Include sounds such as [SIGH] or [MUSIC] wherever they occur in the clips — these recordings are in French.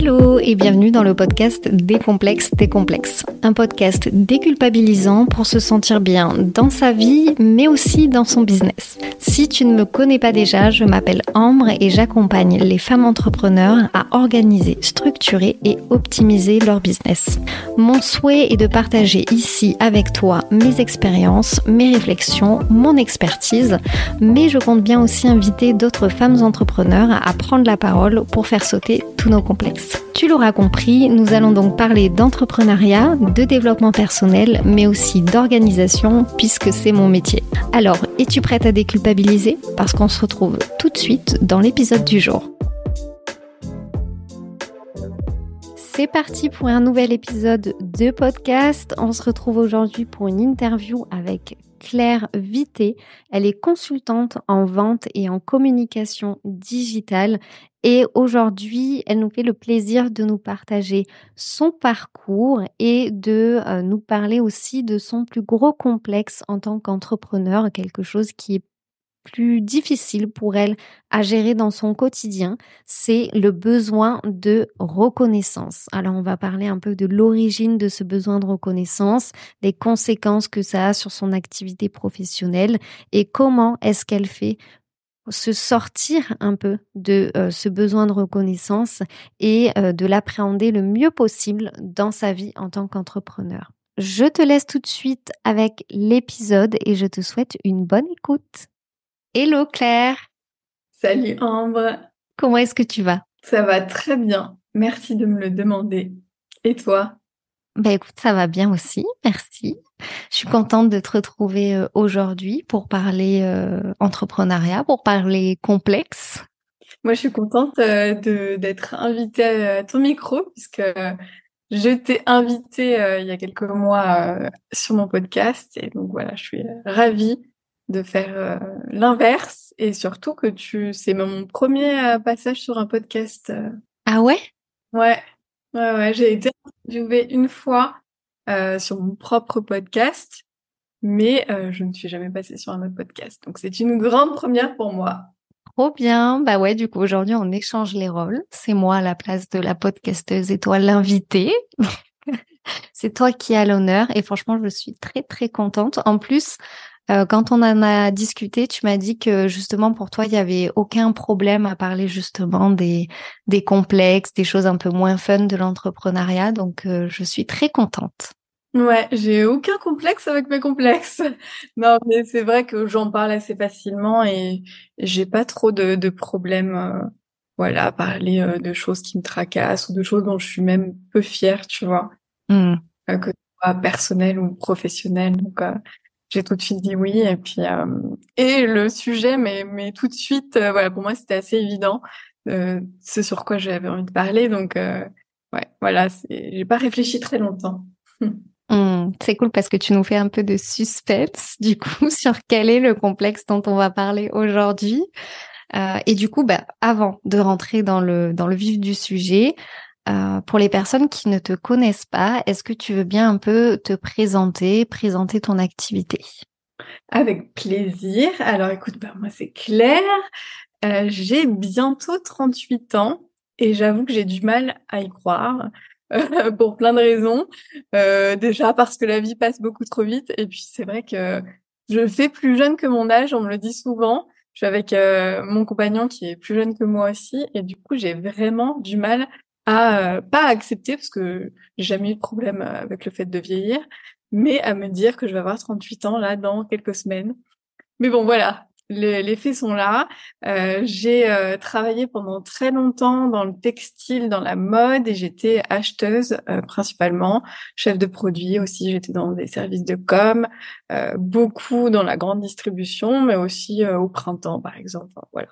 Hello et bienvenue dans le podcast Décomplexe tes complexes. Un podcast déculpabilisant pour se sentir bien dans sa vie mais aussi dans son business. Si tu ne me connais pas déjà, je m'appelle Ambre et j'accompagne les femmes entrepreneurs à organiser, structurer et optimiser leur business. Mon souhait est de partager ici avec toi mes expériences, mes réflexions, mon expertise, mais je compte bien aussi inviter d'autres femmes entrepreneurs à prendre la parole pour faire sauter tous nos complexes. Tu l'auras compris, nous allons donc parler d'entrepreneuriat, de développement personnel, mais aussi d'organisation, puisque c'est mon métier. Alors, es-tu prête à déculpabiliser? Parce qu'on se retrouve tout de suite dans l'épisode du jour. C'est parti pour un nouvel épisode de podcast. On se retrouve aujourd'hui pour une interview avec Claire Vité. Elle est consultante en vente et en communication digitale et aujourd'hui, elle nous fait le plaisir de nous partager son parcours et de euh, nous parler aussi de son plus gros complexe en tant qu'entrepreneur, quelque chose qui est plus difficile pour elle à gérer dans son quotidien, c'est le besoin de reconnaissance. Alors on va parler un peu de l'origine de ce besoin de reconnaissance, des conséquences que ça a sur son activité professionnelle et comment est-ce qu'elle fait se sortir un peu de euh, ce besoin de reconnaissance et euh, de l'appréhender le mieux possible dans sa vie en tant qu'entrepreneur. Je te laisse tout de suite avec l'épisode et je te souhaite une bonne écoute. Hello Claire. Salut Ambre. Comment est-ce que tu vas? Ça va très bien. Merci de me le demander. Et toi? Ben écoute, ça va bien aussi, merci. Je suis contente de te retrouver euh, aujourd'hui pour parler euh, entrepreneuriat, pour parler complexe. Moi, je suis contente euh, de d'être invitée à ton micro puisque je t'ai invitée il y a quelques mois sur mon podcast et donc voilà, je suis ravie de faire l'inverse et surtout que tu c'est mon premier passage sur un podcast. Ah ouais? Ouais. Ouais, ouais, j'ai été interviewée une fois euh, sur mon propre podcast, mais euh, je ne suis jamais passée sur un autre podcast. Donc c'est une grande première pour moi. Trop bien. Bah ouais, du coup, aujourd'hui, on échange les rôles. C'est moi à la place de la podcasteuse et toi l'invité. [LAUGHS] c'est toi qui as l'honneur et franchement, je suis très, très contente. En plus, euh, quand on en a discuté, tu m'as dit que justement pour toi, il y avait aucun problème à parler justement des des complexes, des choses un peu moins fun de l'entrepreneuriat. Donc, euh, je suis très contente. Ouais, j'ai aucun complexe avec mes complexes. [LAUGHS] Non, mais c'est vrai que j'en parle assez facilement et j'ai pas trop de, de problèmes. Euh, voilà, à parler de choses qui me tracassent ou de choses dont je suis même peu fière, tu vois, mmh. que ce soit personnel ou professionnel. Donc, j'ai tout de suite dit oui et puis euh, et le sujet mais mais tout de suite euh, voilà pour moi c'était assez évident euh, ce sur quoi j'avais envie de parler. Donc euh, ouais voilà j'ai pas réfléchi très longtemps. [LAUGHS] Mmh, c'est cool parce que tu nous fais un peu de suspense [LAUGHS] du coup sur quel est le complexe dont on va parler aujourd'hui. Et du coup bah avant de rentrer dans le dans le vif du sujet euh, pour les personnes qui ne te connaissent pas, est-ce que tu veux bien un peu te présenter, présenter ton activité? Avec plaisir. Alors écoute, bah, moi c'est Claire. Euh, j'ai bientôt 38 ans et j'avoue que j'ai du mal à y croire. Euh, [LAUGHS] pour plein de raisons. déjà parce que la vie passe beaucoup trop vite et puis c'est vrai que je fais plus jeune que mon âge, on me le dit souvent. Je suis avec mon compagnon qui est plus jeune que moi aussi et du coup j'ai vraiment du mal à euh, pas accepter parce que j'ai jamais eu de problème euh, avec le fait de vieillir, mais à me dire que je vais avoir 38 ans là dans quelques semaines. Mais bon voilà, les, faits sont là. Euh, j'ai euh, travaillé pendant très longtemps dans le textile, dans la mode, et j'étais acheteuse principalement, chef de produit aussi. J'étais dans des services de com, beaucoup dans la grande distribution, mais aussi au printemps par exemple. Voilà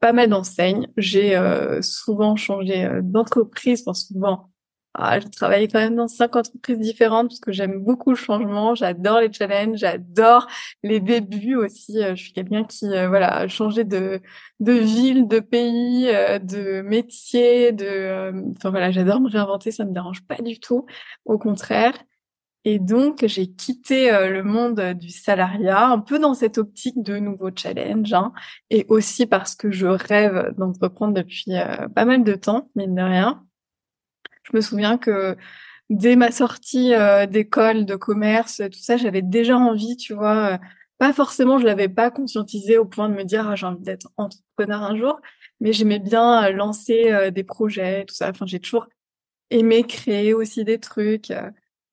pas mal d'enseignes. J'ai euh, souvent changé euh, d'entreprise, enfin souvent. Ah, j'ai travaillé quand même dans cinq entreprises différentes parce que j'aime beaucoup le changement, j'adore les challenges, j'adore les débuts aussi. Euh, je suis quelqu'un qui voilà a changé de de ville, de pays, de métier, de enfin voilà, j'adore me réinventer, ça me dérange pas du tout. Au contraire, et donc, j'ai quitté euh, le monde du salariat, un peu dans cette optique de nouveaux challenges, hein, et aussi parce que je rêve d'entreprendre depuis euh, pas mal de temps, mine de rien. Je me souviens que dès ma sortie d'école de commerce, tout ça, j'avais déjà envie, tu vois, pas forcément, je l'avais pas conscientisé au point de me dire ah, j'ai envie d'être entrepreneur un jour, mais j'aimais bien euh, lancer euh, des projets, tout ça. Enfin, j'ai toujours aimé créer aussi des trucs.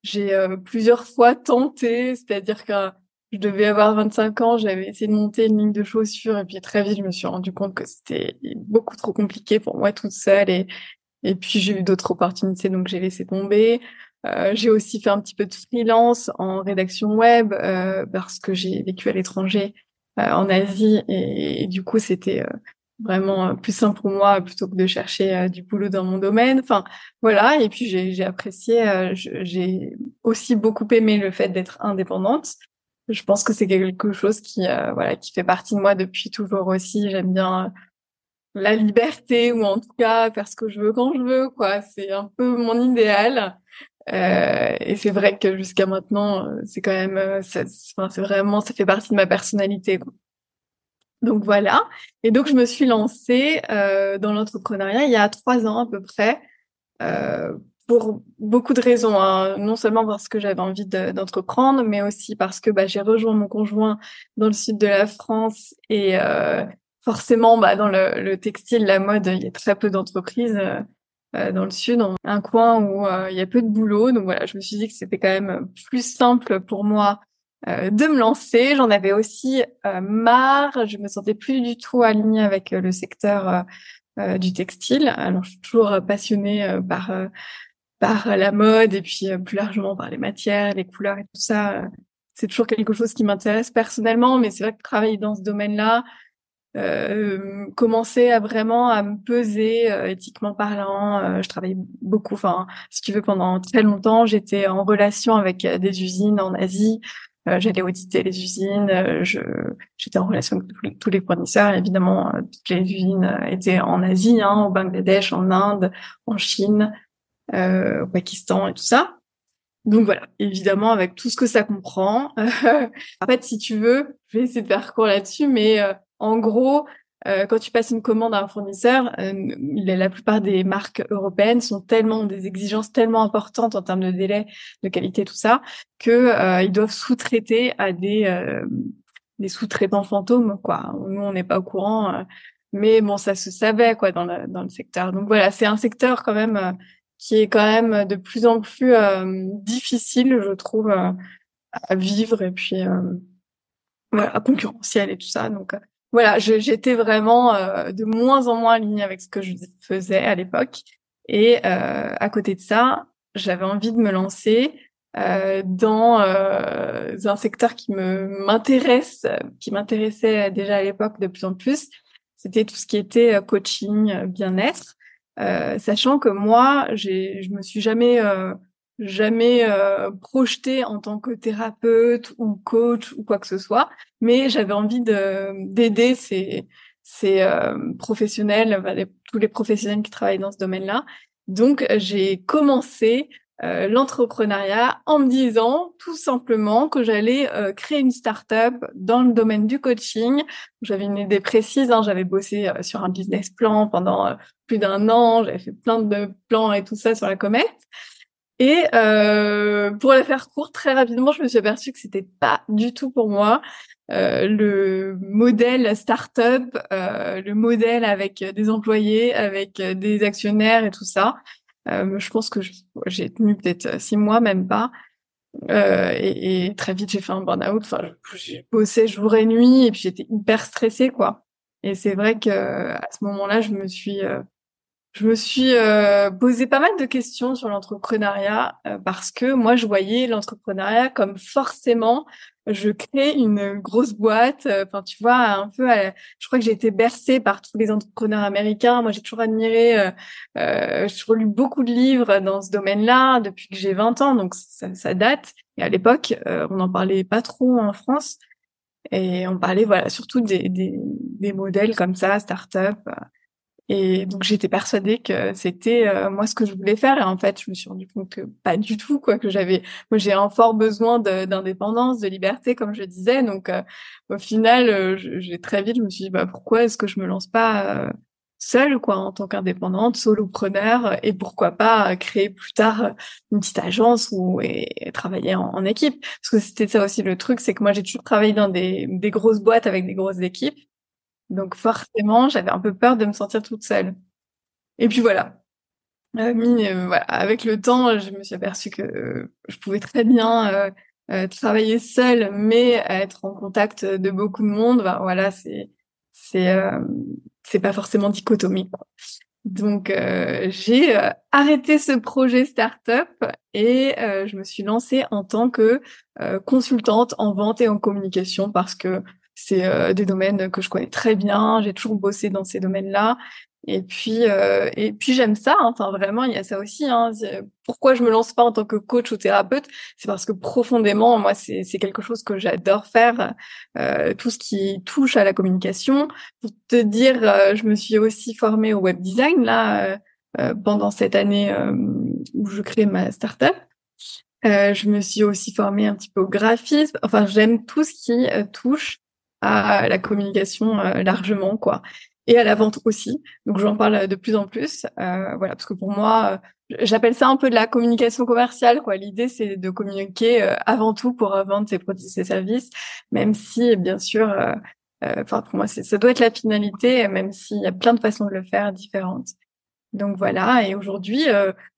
J'ai euh, plusieurs fois tenté, c'est-à-dire que je devais avoir 25 ans, j'avais essayé de monter une ligne de chaussures et puis très vite je me suis rendu compte que c'était beaucoup trop compliqué pour moi toute seule et et puis j'ai eu d'autres opportunités donc j'ai laissé tomber. Euh, j'ai aussi fait un petit peu de freelance en rédaction web euh, parce que j'ai vécu à l'étranger euh, en Asie et, du coup c'était vraiment plus simple pour moi plutôt que de chercher du boulot dans mon domaine. Enfin voilà et puis j'ai apprécié, j'ai aussi beaucoup aimé le fait d'être indépendante. Je pense que c'est quelque chose qui voilà qui fait partie de moi depuis toujours aussi. J'aime bien la liberté ou en tout cas faire ce que je veux quand je veux quoi. C'est un peu mon idéal. Euh, et c'est vrai que jusqu'à maintenant, euh, c'est quand même, euh, c'est vraiment, ça fait partie de ma personnalité. Donc voilà. Et donc je me suis lancée euh, dans l'entrepreneuriat il y a trois ans à peu près, euh, pour beaucoup de raisons. Hein. Non seulement parce que j'avais envie d'entreprendre, mais aussi parce que bah, j'ai rejoint mon conjoint dans le sud de la France et euh, forcément, bah, dans le, le, textile, la mode, il y a très peu d'entreprises. Euh, dans le sud, un coin où euh, il y a peu de boulot. Donc voilà, je me suis dit que c'était quand même plus simple pour moi euh, de me lancer. J'en avais aussi marre. Je me sentais plus du tout alignée avec le secteur du textile. Alors je suis toujours passionnée par par la mode et puis plus largement par les matières, les couleurs et tout ça. c'est toujours quelque chose qui m'intéresse personnellement, mais c'est vrai que travailler dans ce domaine-là, euh, commencer à vraiment à me peser euh, éthiquement parlant. Euh, je travaillais beaucoup, enfin, si tu veux, pendant très longtemps, j'étais en relation avec des usines en Asie. J'allais auditer les usines. je j'étais en relation avec tous les, fournisseurs. Évidemment, toutes les usines étaient en Asie, hein, au Bangladesh, en Inde, en Chine, au Pakistan et tout ça. Donc voilà, évidemment avec tout ce que ça comprend. [LAUGHS] en fait, si tu veux, je vais essayer de faire court là-dessus, mais en gros, euh, quand tu passes une commande à un fournisseur, euh, la plupart des marques européennes sont tellement des exigences tellement importantes en termes de délai, de qualité, tout ça, que euh, ils doivent sous-traiter à des euh, des sous-traitants fantômes, quoi. Nous, on n'est pas au courant, mais bon, ça se savait, quoi, dans le dans le secteur. Donc voilà, c'est un secteur quand même qui est quand même de plus en plus difficile, je trouve, à vivre et puis voilà, concurrentiel et tout ça. Donc voilà, j'étais vraiment euh, de moins en moins alignée avec ce que je faisais à l'époque. Et euh, à côté de ça, j'avais envie de me lancer euh, dans euh, un secteur qui me m'intéresse, qui m'intéressait déjà à l'époque de plus en plus. C'était tout ce qui était euh, coaching, bien-être, sachant que moi, je me suis jamais jamais euh, projeté en tant que thérapeute ou coach ou quoi que ce soit, mais j'avais envie de d'aider ces ces euh, professionnels, tous les professionnels qui travaillent dans ce domaine-là. Donc j'ai commencé euh, l'entrepreneuriat en me disant tout simplement que j'allais euh, créer une start-up dans le domaine du coaching. J'avais une idée précise, hein, j'avais bossé sur un business plan pendant plus d'un an, j'avais fait plein de plans et tout ça sur la comète. Et euh, pour la faire courte, très rapidement, je me suis aperçue que c'était pas du tout pour moi. Euh, le modèle start-up, euh, le modèle avec des employés, avec des actionnaires et tout ça. Euh, je pense que j'ai tenu peut-être six mois, même pas. Euh, et, et, très vite, j'ai fait un burn-out. Enfin, j'ai bossé jour et nuit et puis j'étais hyper stressée, quoi. Et c'est vrai que à ce moment-là, je me suis euh, je me suis euh, posé pas mal de questions sur l'entrepreneuriat euh, parce que moi, je voyais l'entrepreneuriat comme forcément, je crée une grosse boîte. Euh, enfin, tu vois, un peu. je crois que j'ai été bercée par tous les entrepreneurs américains. Moi, j'ai toujours admiré. Euh, j'ai toujours lu beaucoup de livres dans ce domaine-là depuis que j'ai 20 ans, donc ça, ça date. Et à l'époque, on n'en parlait pas trop en France. Et on parlait, voilà, surtout des, des, des modèles comme ça, start-up. Et donc j'étais persuadée que c'était euh, moi ce que je voulais faire. Et en fait je me suis rendu compte que pas du tout quoi que j'avais moi j'ai un fort besoin d'indépendance de, liberté comme je disais. Donc euh, au final euh, j'ai très vite je me suis dit bah pourquoi est-ce que je me lance pas seule, quoi, en tant qu'indépendante, solopreneur, et pourquoi pas créer plus tard une petite agence ou et, travailler en, équipe? Parce que c'était ça aussi le truc, c'est que moi j'ai toujours travaillé dans des, des grosses boîtes avec des grosses équipes, donc forcément j'avais un peu peur de me sentir toute seule. Et puis voilà. Euh, euh. Avec le temps, je me suis aperçue que je pouvais très bien euh, travailler seule, mais être en contact de beaucoup de monde. Ben, voilà, c'est c'est c'est pas forcément dichotomique. Donc j'ai arrêté ce projet startup et je me suis lancée en tant que consultante en vente et en communication parce que c'est des domaines que je connais très bien. J'ai toujours bossé dans ces domaines-là et puis, euh, et puis j'aime ça. Hein. Enfin, vraiment, il y a ça aussi. Hein. Pourquoi je me lance pas en tant que coach ou thérapeute? C'est parce que profondément, moi, c'est quelque chose que j'adore faire. Euh, tout ce qui touche à la communication. Pour te dire, euh, je me suis aussi formée au web design là euh, pendant cette année où je crée ma startup. je me suis aussi formée un petit peu au graphisme. Enfin, j'aime tout ce qui touche à la communication largement, quoi et à la vente aussi. Donc j'en parle de plus en plus. Euh, voilà, parce que pour moi, euh, j'appelle ça un peu de la communication commerciale. Quoi. L'idée c'est de communiquer euh, avant tout pour vendre ses produits, ses services, même si bien sûr, euh, enfin pour moi, ça doit être la finalité, même s'il y a plein de façons de le faire différentes. Donc voilà, et aujourd'hui,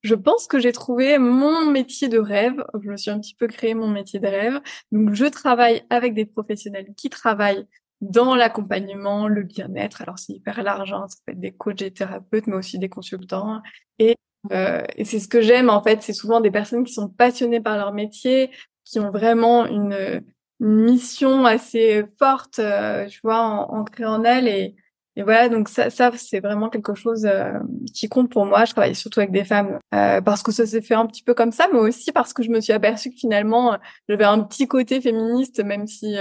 je pense que j'ai trouvé mon métier de rêve. Je me suis un petit peu créé mon métier de rêve. Donc je travaille avec des professionnels qui travaillent dans l'accompagnement, le bien-être. Alors c'est hyper large, hein, ça peut être des coachs et thérapeutes, mais aussi des consultants. Et, euh, et c'est ce que j'aime en fait, c'est souvent des personnes qui sont passionnées par leur métier, qui ont vraiment une, mission assez forte, euh, tu vois, ancrée en elles. Et, et voilà, donc ça, ça c'est vraiment quelque chose euh, qui compte pour moi. Je travaille surtout avec des femmes euh, parce que ça s'est fait un petit peu comme ça, mais aussi parce que je me suis aperçue que finalement j'avais un petit côté féministe, même si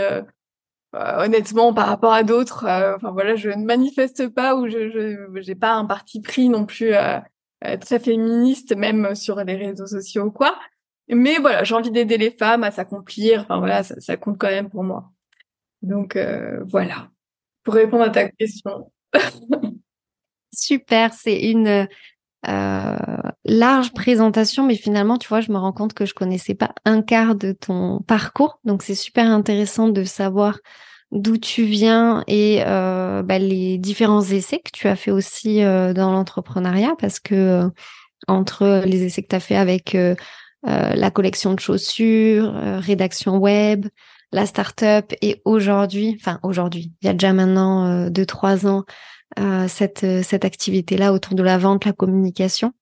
euh, honnêtement, par rapport à d'autres, euh, enfin voilà, je ne manifeste pas ou je j'ai pas un parti pris non plus euh, très féministe, même sur les réseaux sociaux ou quoi. Mais voilà, j'ai envie d'aider les femmes à s'accomplir. Enfin voilà, ça, ça, compte quand même pour moi. Donc voilà, pour répondre à ta question. [LAUGHS] Super, c'est une euh, large présentation, mais finalement, tu vois, je me rends compte que je connaissais pas un quart de ton parcours. Donc, c'est super intéressant de savoir d'où tu viens et euh, bah, les différents essais que tu as fait aussi euh, dans l'entrepreneuriat, parce que entre les essais que tu as fait avec la collection de chaussures, rédaction web, la start-up et aujourd'hui, enfin aujourd'hui, il y a déjà maintenant deux trois ans, euh, cette, euh, cette activité-là autour de la vente, la communication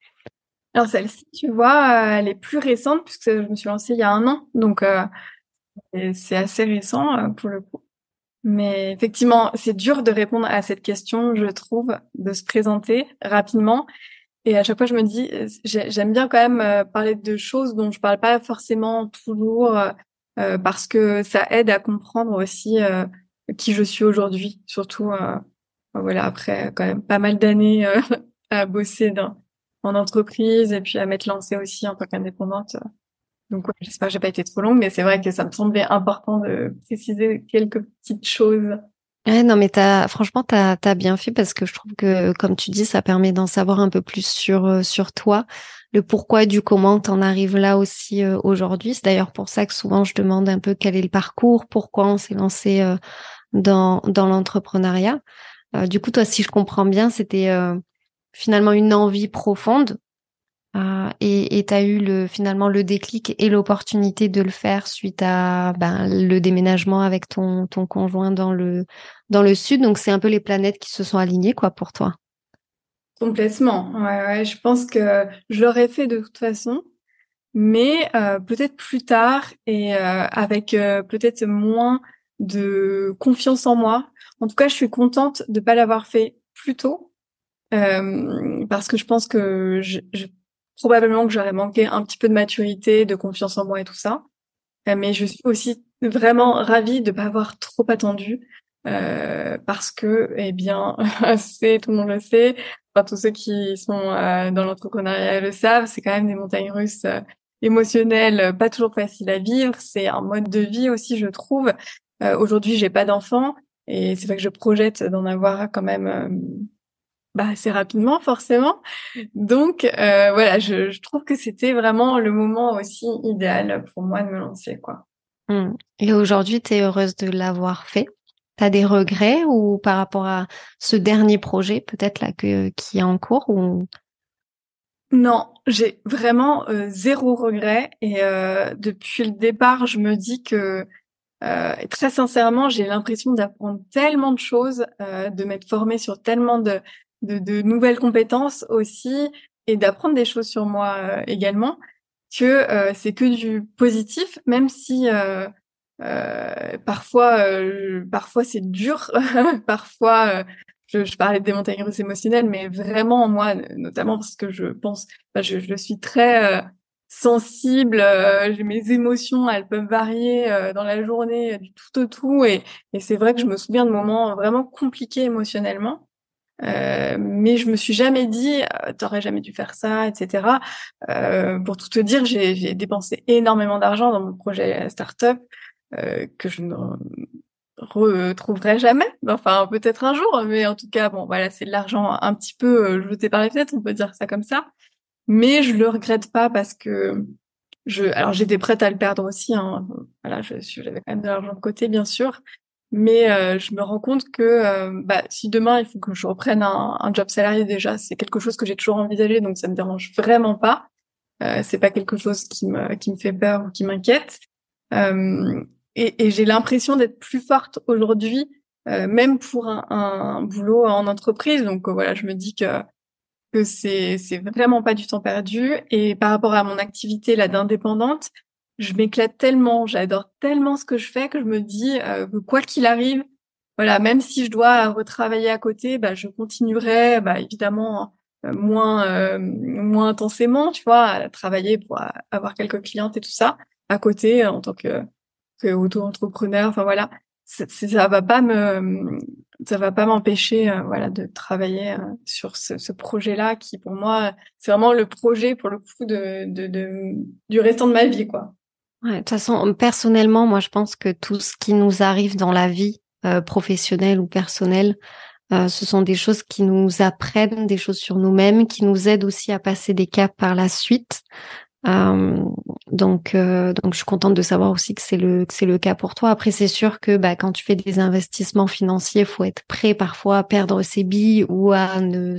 Alors celle-ci, tu vois, euh, elle est plus récente puisque je me suis lancée il y a un an, donc c'est assez récent pour le coup. Mais effectivement, c'est dur de répondre à cette question, je trouve, de se présenter rapidement. Et à chaque fois, je me dis, j'aime bien quand même parler de choses dont je parle pas forcément toujours, parce que ça aide à comprendre aussi qui je suis aujourd'hui, surtout voilà, après quand même pas mal d'années euh, [LAUGHS] à bosser dans, en entreprise et puis à m'être lancée aussi en tant qu'indépendante. Donc j'espère que j'ai pas été trop longue, mais c'est vrai que ça me semblait important de préciser quelques petites choses. Non, mais t'as, franchement, t'as as bien fait parce que je trouve que, comme tu dis, ça permet d'en savoir un peu plus sur euh, sur toi, le pourquoi du comment t'en arrives là aussi euh, aujourd'hui. C'est d'ailleurs pour ça que souvent je demande un peu quel est le parcours, pourquoi on s'est lancé dans dans l'entrepreneuriat. Euh, du coup, toi, si je comprends bien, c'était euh, finalement une envie profonde euh, et tu as eu le, finalement le déclic et l'opportunité de le faire suite à ben, le déménagement avec ton, conjoint dans le, dans le sud. Donc, c'est un peu les planètes qui se sont alignées quoi, pour toi. Complètement. Ouais, ouais, je pense que je l'aurais fait de toute façon, mais peut-être plus tard et avec peut-être moins de confiance en moi. En tout cas, je suis contente de pas l'avoir fait plus tôt euh, parce que je pense que je, probablement que j'aurais manqué un petit peu de maturité, de confiance en moi et tout ça. Euh, mais je suis aussi vraiment ravie de pas avoir trop attendu euh, parce que, eh bien, [LAUGHS] c'est tout le monde le sait. Enfin, tous ceux qui sont dans l'entrepreneuriat le savent. C'est quand même des montagnes russes émotionnelles, pas toujours faciles à vivre. C'est un mode de vie aussi, je trouve, euh, aujourd'hui, j'ai pas d'enfants et c'est vrai que je projette d'en avoir quand même euh, bah, assez rapidement, forcément. Donc, euh, voilà, je, je, trouve que c'était vraiment le moment aussi idéal pour moi de me lancer, quoi. Mmh. Et aujourd'hui, tu es heureuse de l'avoir fait Tu as des regrets ou par rapport à ce dernier projet, peut-être là, que, qui est en cours ou... Non, j'ai vraiment euh, zéro regret. Et euh, depuis le départ, je me dis que euh, très sincèrement, j'ai l'impression d'apprendre tellement de choses, de m'être formée sur tellement de, de, de, nouvelles compétences aussi, et d'apprendre des choses sur moi euh, également, que euh, c'est que du positif, même si euh, parfois, parfois c'est dur, [LAUGHS] parfois. Je, je, parlais des montagnes russes émotionnelles, mais vraiment moi, notamment parce que je pense, je, je suis très sensible, euh, mes émotions, elles peuvent varier euh, dans la journée euh, du tout au tout, et, et c'est vrai que je me souviens de moments vraiment compliqués émotionnellement. Euh, mais je me suis jamais dit t'aurais jamais dû faire ça, etc. pour tout te dire, j'ai dépensé énormément d'argent dans mon projet startup que je ne retrouverai jamais. Enfin, peut-être un jour, mais en tout cas, bon, voilà, c'est de l'argent un petit peu jeté par les fenêtres, on peut dire ça comme ça mais je le regrette pas parce que je, alors j'étais prête à le perdre aussi. Hein. Voilà, je j'avais quand même de l'argent de côté, bien sûr, mais euh, je me rends compte que euh, bah, si demain il faut que je reprenne un, un job salarié déjà, c'est quelque chose que j'ai toujours envisagé, donc ça me dérange vraiment pas. Euh, c'est pas quelque chose qui me qui me fait peur ou qui m'inquiète. Euh, et, et j'ai l'impression d'être plus forte aujourd'hui, euh, même pour un, un, boulot en entreprise. Donc voilà, je me dis que que c'est c'est vraiment pas du temps perdu et par rapport à mon activité là d'indépendante, je m'éclate tellement, j'adore tellement ce que je fais que je me dis euh, que quoi qu'il arrive, voilà, même si je dois retravailler à côté, bah je continuerai bah évidemment euh, moins euh, moins intensément, tu vois, à travailler pour avoir quelques clientes et tout ça à côté en tant que que auto-entrepreneur, enfin voilà, ça, ça va pas me ça va pas m'empêcher euh, voilà de travailler euh, sur ce, ce projet-là qui pour moi c'est vraiment le projet pour le coup de, de, de du restant de ma vie quoi. De toute façon personnellement moi je pense que tout ce qui nous arrive dans la vie euh, professionnelle ou personnelle euh, ce sont des choses qui nous apprennent des choses sur nous-mêmes, qui nous aident aussi à passer des caps par la suite. Euh, donc, donc, je suis contente de savoir aussi que c'est le que c'est le cas pour toi. Après, c'est sûr que bah, quand tu fais des investissements financiers, faut être prêt parfois à perdre ses billes ou à ne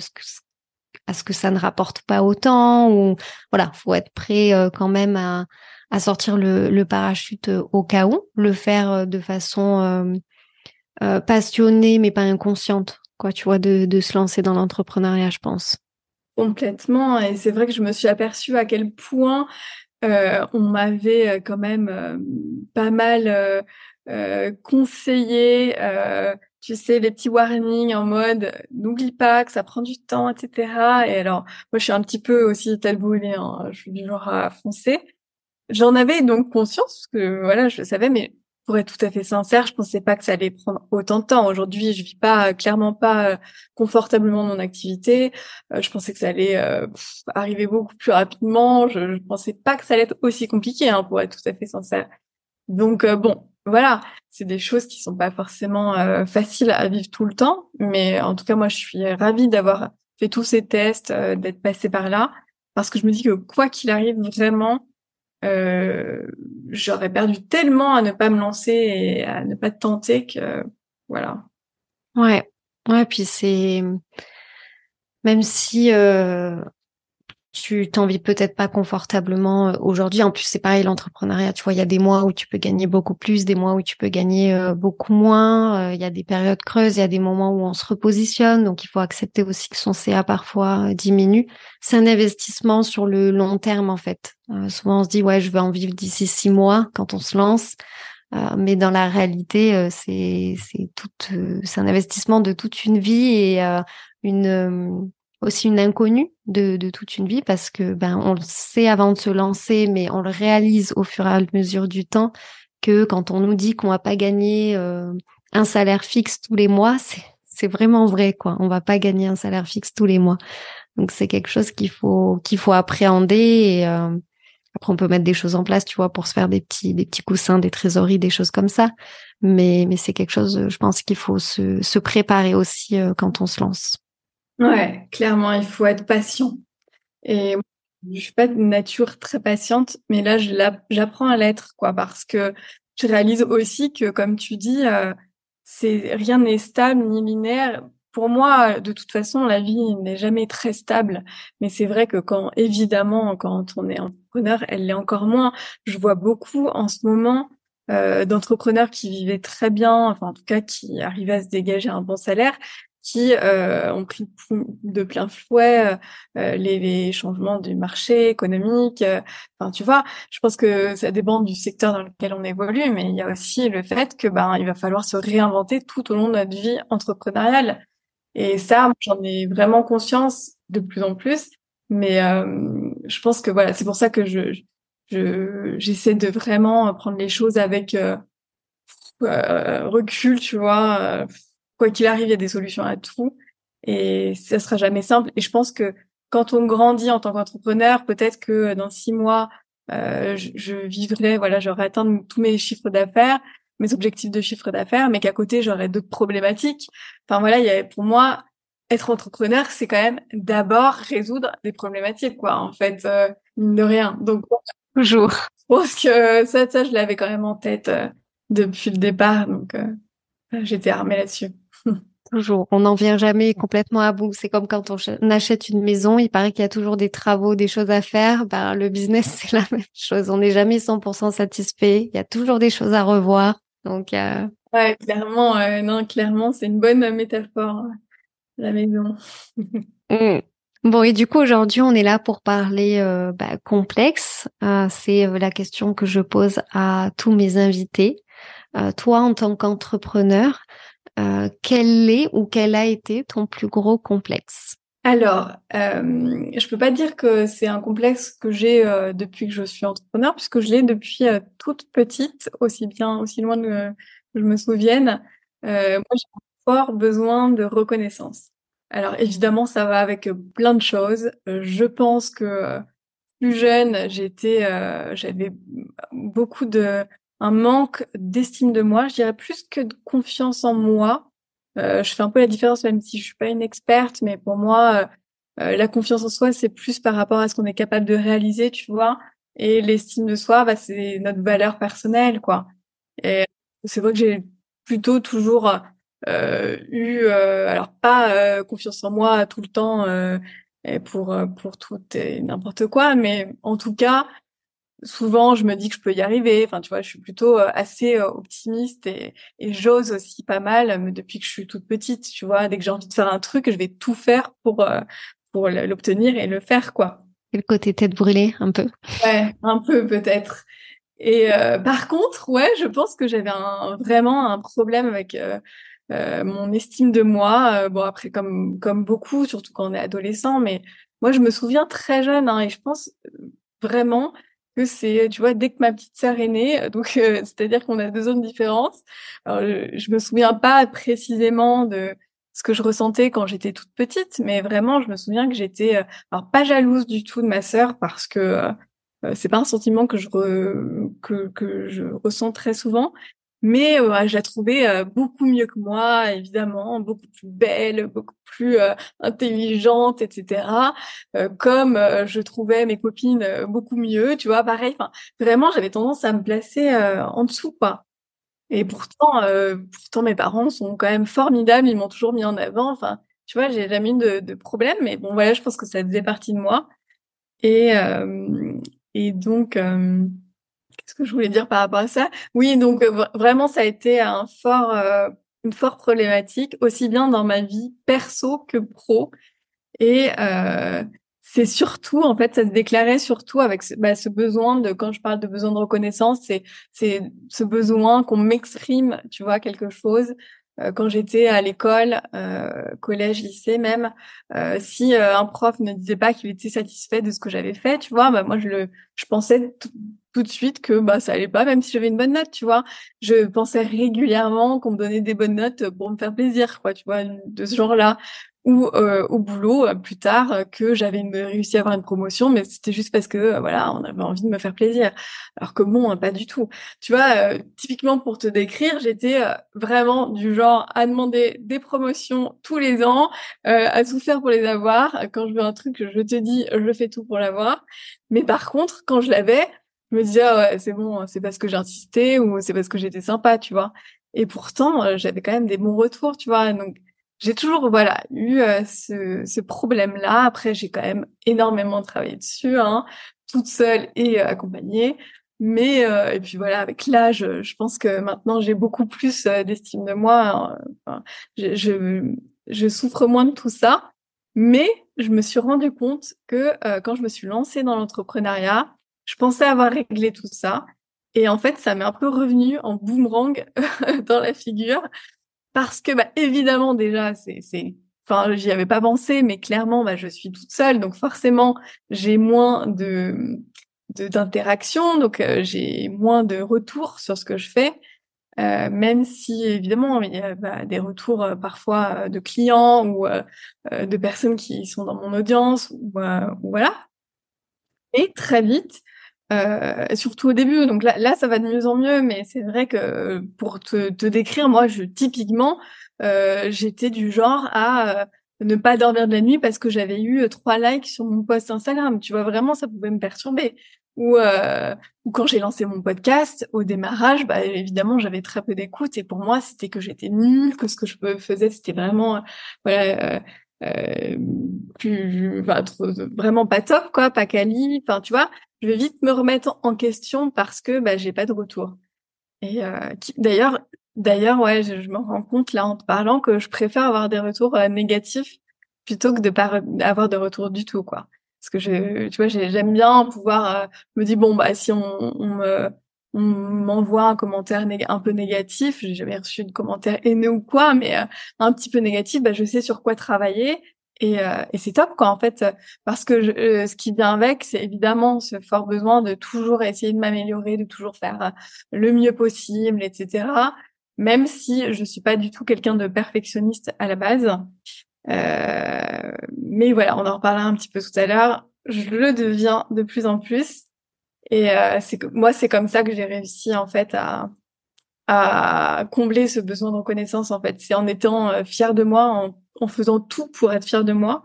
à ce que ça ne rapporte pas autant. Ou voilà, faut être prêt quand même à à sortir le, parachute au cas où, le faire de façon passionnée mais pas inconsciente. Quoi, tu vois, de, se lancer dans l'entrepreneuriat, je pense. Complètement. Et c'est vrai que je me suis aperçue à quel point euh, on m'avait euh, quand même euh, pas mal euh, euh conseillé, tu sais, les petits warnings en mode n'oublie pas que ça prend du temps, etc. Et alors, moi, je suis un petit peu aussi tel hein, je suis du genre à foncer. J'en avais donc conscience, parce que voilà, je le savais, mais pour être tout à fait sincère, je pensais pas que ça allait prendre autant de temps. Aujourd'hui, je vis pas clairement pas euh, confortablement mon activité. Euh, je pensais que ça allait euh, arriver beaucoup plus rapidement. Je, je pensais pas que ça allait être aussi compliqué, hein, pour être tout à fait sincère. Donc bon, voilà, c'est des choses qui sont pas forcément faciles à vivre tout le temps, mais en tout cas, moi, je suis ravie d'avoir fait tous ces tests, d'être passée par là, parce que je me dis que quoi qu'il arrive, vraiment, euh, j'aurais perdu tellement à ne pas me lancer et à ne pas tenter que voilà. Ouais, ouais, puis c'est même si euh, tu t'en vis peut-être pas confortablement euh, aujourd'hui. En plus, c'est pareil, l'entrepreneuriat, tu vois, il y a des mois où tu peux gagner beaucoup plus, des mois où tu peux gagner euh, beaucoup moins. Euh, il y a des périodes creuses, il y a des moments où on se repositionne. Donc, il faut accepter aussi que son CA parfois diminue. C'est un investissement sur le long terme, en fait. souvent, on se dit, ouais, je vais en vivre d'ici six mois quand on se lance. mais dans la réalité, c'est c'est tout, c'est un investissement de toute une vie et une aussi une inconnue de, de, toute une vie parce que ben on le sait avant de se lancer, mais on le réalise au fur et à mesure du temps que quand on nous dit qu'on va pas gagner euh, un salaire fixe tous les mois, c'est vraiment vrai quoi. On va pas gagner un salaire fixe tous les mois. Donc c'est quelque chose qu'il faut qu'il faut appréhender et euh, après on peut mettre des choses en place, tu vois, pour se faire des petits des petits coussins, des trésoreries, des choses comme ça. Mais mais c'est quelque chose, je pense qu'il faut se se préparer aussi euh, quand on se lance. Ouais, clairement, il faut être patient. Et je suis pas de nature très patiente, mais là, j'apprends à l'être, quoi, parce que je réalise aussi que, comme tu dis, euh, c'est rien n'est stable ni linéaire. Pour moi, de toute façon, la vie n'est jamais très stable. Mais c'est vrai que quand, évidemment, quand on est entrepreneur, elle l'est encore moins. Je vois beaucoup en ce moment euh, d'entrepreneurs qui vivaient très bien, enfin en tout cas qui arrivaient à se dégager un bon salaire, qui euh, ont pris de plein fouet euh, les, les, changements du marché économique. Euh, enfin, tu vois, je pense que ça dépend du secteur dans lequel on évolue, mais il y a aussi le fait que ben il va falloir se réinventer tout au long de notre vie entrepreneuriale. Et ça, j'en ai vraiment conscience de plus en plus. Mais euh, je pense que voilà, c'est pour ça que je j'essaie de vraiment prendre les choses avec euh, recul, tu vois quoi qu'il arrive, il y a des solutions à tout et ça sera jamais simple. Et je pense que quand on grandit en tant qu'entrepreneur, peut-être que dans six mois, euh, je, je, vivrai, voilà, j'aurai atteint tous mes chiffres d'affaires, mes objectifs de chiffre d'affaires, mais qu'à côté j'aurai d'autres problématiques. Enfin voilà, il y a, pour moi, être entrepreneur, c'est quand même d'abord résoudre des problématiques, quoi. En fait, euh, de rien. Donc toujours. Je pense que ça, ça, je l'avais quand même en tête euh, depuis le départ, donc euh, j'étais armée là-dessus. [LAUGHS] Toujours. On n'en vient jamais complètement à bout. C'est comme quand on achète une maison, il paraît qu'il y a toujours des travaux, des choses à faire. Ben, le business, [LAUGHS] c'est la même chose. On n'est jamais 100% satisfait. Il y a toujours des choses à revoir. Donc, euh... ouais, clairement, euh, non, clairement, c'est une bonne métaphore, la maison. [LAUGHS] Mmh. Bon, et du coup, aujourd'hui, on est là pour parler euh, bah, complexe. Euh, c'est euh, la question que je pose à tous mes invités. Euh, toi, en tant qu'entrepreneur, euh, quel est ou quel a été ton plus gros complexe? Alors, euh, je peux pas dire que c'est un complexe que j'ai euh, depuis que je suis entrepreneur, puisque je l'ai depuis euh, toute petite, aussi bien, aussi loin que je me souvienne. moi, j'ai fort besoin de reconnaissance. Alors, évidemment, ça va avec plein de choses. je pense que plus jeune, j'étais, j'avais beaucoup de un manque d'estime de moi, je dirais plus que de confiance en moi. Euh, je fais un peu la différence, même si je suis pas une experte, mais pour moi, euh, euh, la confiance en soi, c'est plus par rapport à ce qu'on est capable de réaliser, tu vois. Et l'estime de soi, bah, c'est notre valeur personnelle, quoi. Et c'est vrai que j'ai plutôt toujours eu, alors pas confiance en moi tout le temps pour pour tout et n'importe quoi, mais en tout cas, souvent je me dis que je peux y arriver. Enfin, tu vois, je suis plutôt euh, assez euh, optimiste et, et j'ose aussi pas mal mais depuis que je suis toute petite. Tu vois, dès que j'ai envie de faire un truc, je vais tout faire pour euh, pour l'obtenir et le faire, quoi. Et le côté tête brûlée, un peu. Ouais, un peu peut-être. Et par contre, ouais, je pense que j'avais un, vraiment un problème avec mon estime de moi. bon, après, comme comme beaucoup, surtout quand on est adolescent, mais moi, je me souviens très jeune, hein, et je pense vraiment que c'est, tu vois, dès que ma petite sœur est née, euh, donc euh, [LAUGHS] c'est-à-dire qu'on a deux zones différentes. Alors, je, me souviens pas précisément de ce que je ressentais quand j'étais toute petite, mais vraiment, je me souviens que j'étais, euh, alors pas jalouse du tout de ma sœur parce que c'est pas un sentiment que je que, que je ressens très souvent, mais euh, je la trouvais euh, beaucoup mieux que moi, évidemment, beaucoup plus belle, beaucoup plus euh, intelligente, etc. Euh, comme je trouvais mes copines beaucoup mieux, tu vois, pareil. Vraiment, j'avais tendance à me placer en dessous, quoi. Et pourtant, pourtant, mes parents sont quand même formidables. Ils m'ont toujours mis en avant. Enfin, tu vois, j'ai jamais eu de, de problème. Mais bon, voilà, je pense que ça faisait partie de moi. Et et donc Qu'est-ce que je voulais dire par rapport à ça Oui, donc euh, vraiment, ça a été un fort, euh, une forte problématique, aussi bien dans ma vie perso que pro. Et euh, c'est surtout, en fait, ça se déclarait surtout avec ce, bah, ce besoin de, quand je parle de besoin de reconnaissance, c'est c'est ce besoin qu'on m'exprime, tu vois, quelque chose, quand j'étais à l'école, euh, collège, lycée même, euh, si un prof ne disait pas qu'il était satisfait de ce que j'avais fait, tu vois, bah moi je le, je pensais tout de suite que bah ça allait pas, même si j'avais une bonne note, tu vois. Je pensais régulièrement qu'on me donnait des bonnes notes pour me faire plaisir, quoi, tu vois, de ce genre-là. Ou euh, au boulot euh, plus tard euh, que j'avais réussi à avoir une promotion, mais c'était juste parce que voilà, on avait envie de me faire plaisir. Alors que bon, pas du tout. Tu vois, typiquement pour te décrire, j'étais vraiment du genre à demander des promotions tous les ans, à tout faire pour les avoir. Quand je veux un truc, je te dis, je fais tout pour l'avoir. Mais par contre, quand je l'avais, je me disais ah ouais, c'est bon, c'est parce que j'ai insisté ou c'est parce que j'étais sympa, tu vois. Et pourtant, j'avais quand même des bons retours, tu vois. Donc j'ai toujours voilà eu euh, ce, ce problème-là. Après, j'ai quand même énormément travaillé dessus, hein, toute seule et euh, accompagnée. Mais euh, et puis voilà, avec l'âge, je pense que maintenant j'ai beaucoup plus d'estime de moi. Hein. je, je, je, souffre moins de tout ça. Mais je me suis rendu compte que quand je me suis lancée dans l'entrepreneuriat, je pensais avoir réglé tout ça. Et en fait, ça m'est un peu revenu en boomerang [LAUGHS] dans la figure parce que bah, évidemment déjà c'est c'est j'y avais pas pensé mais clairement bah, je suis toute seule donc forcément j'ai moins de d'interaction donc euh, j'ai moins de retours sur ce que je fais. Euh, même si évidemment il y a bah, des retours euh, parfois de clients ou de personnes qui sont dans mon audience ou, voilà. Et très vite euh, surtout au début. Donc là, là, ça va de mieux en mieux, mais c'est vrai que pour te, te, décrire, moi, je typiquement, euh, j'étais du genre à euh, ne pas dormir de la nuit parce que j'avais eu euh, trois likes sur mon post Instagram. Tu vois, vraiment, ça pouvait me perturber. Ou, ou quand j'ai lancé mon podcast, au démarrage, bah, évidemment, j'avais très peu d'écoute et pour moi, c'était que j'étais nulle, que ce que je faisais, c'était vraiment, voilà euh, plus, vraiment pas top, quoi, pas quali. Enfin, tu vois, je vais vite me remettre en question parce que bah, j'ai pas de retour. Et euh, d'ailleurs, d'ailleurs, ouais, je, me rends compte là en te parlant que je préfère avoir des retours euh, négatifs plutôt que de pas avoir de retour du tout, quoi. Parce que je, tu vois, j'aime bien pouvoir euh, me dire bon bah si on, on me on m'envoie un commentaire un peu négatif, j'ai jamais reçu de commentaire haineux ou quoi, mais euh, un petit peu négatif, bah, je sais sur quoi travailler et, euh, et c'est top quoi en fait, parce que je, euh, ce qui vient avec, c'est évidemment ce fort besoin de toujours essayer de m'améliorer, de toujours faire le mieux possible, etc. Même si je suis pas du tout quelqu'un de perfectionniste à la base, mais voilà, on en reparlera un petit peu tout à l'heure. Je le deviens de plus en plus et euh, c'est moi, c'est comme ça que j'ai réussi en fait à, à combler ce besoin de reconnaissance. En fait, c'est en étant euh, fière de moi, en, en, faisant tout pour être fière de moi.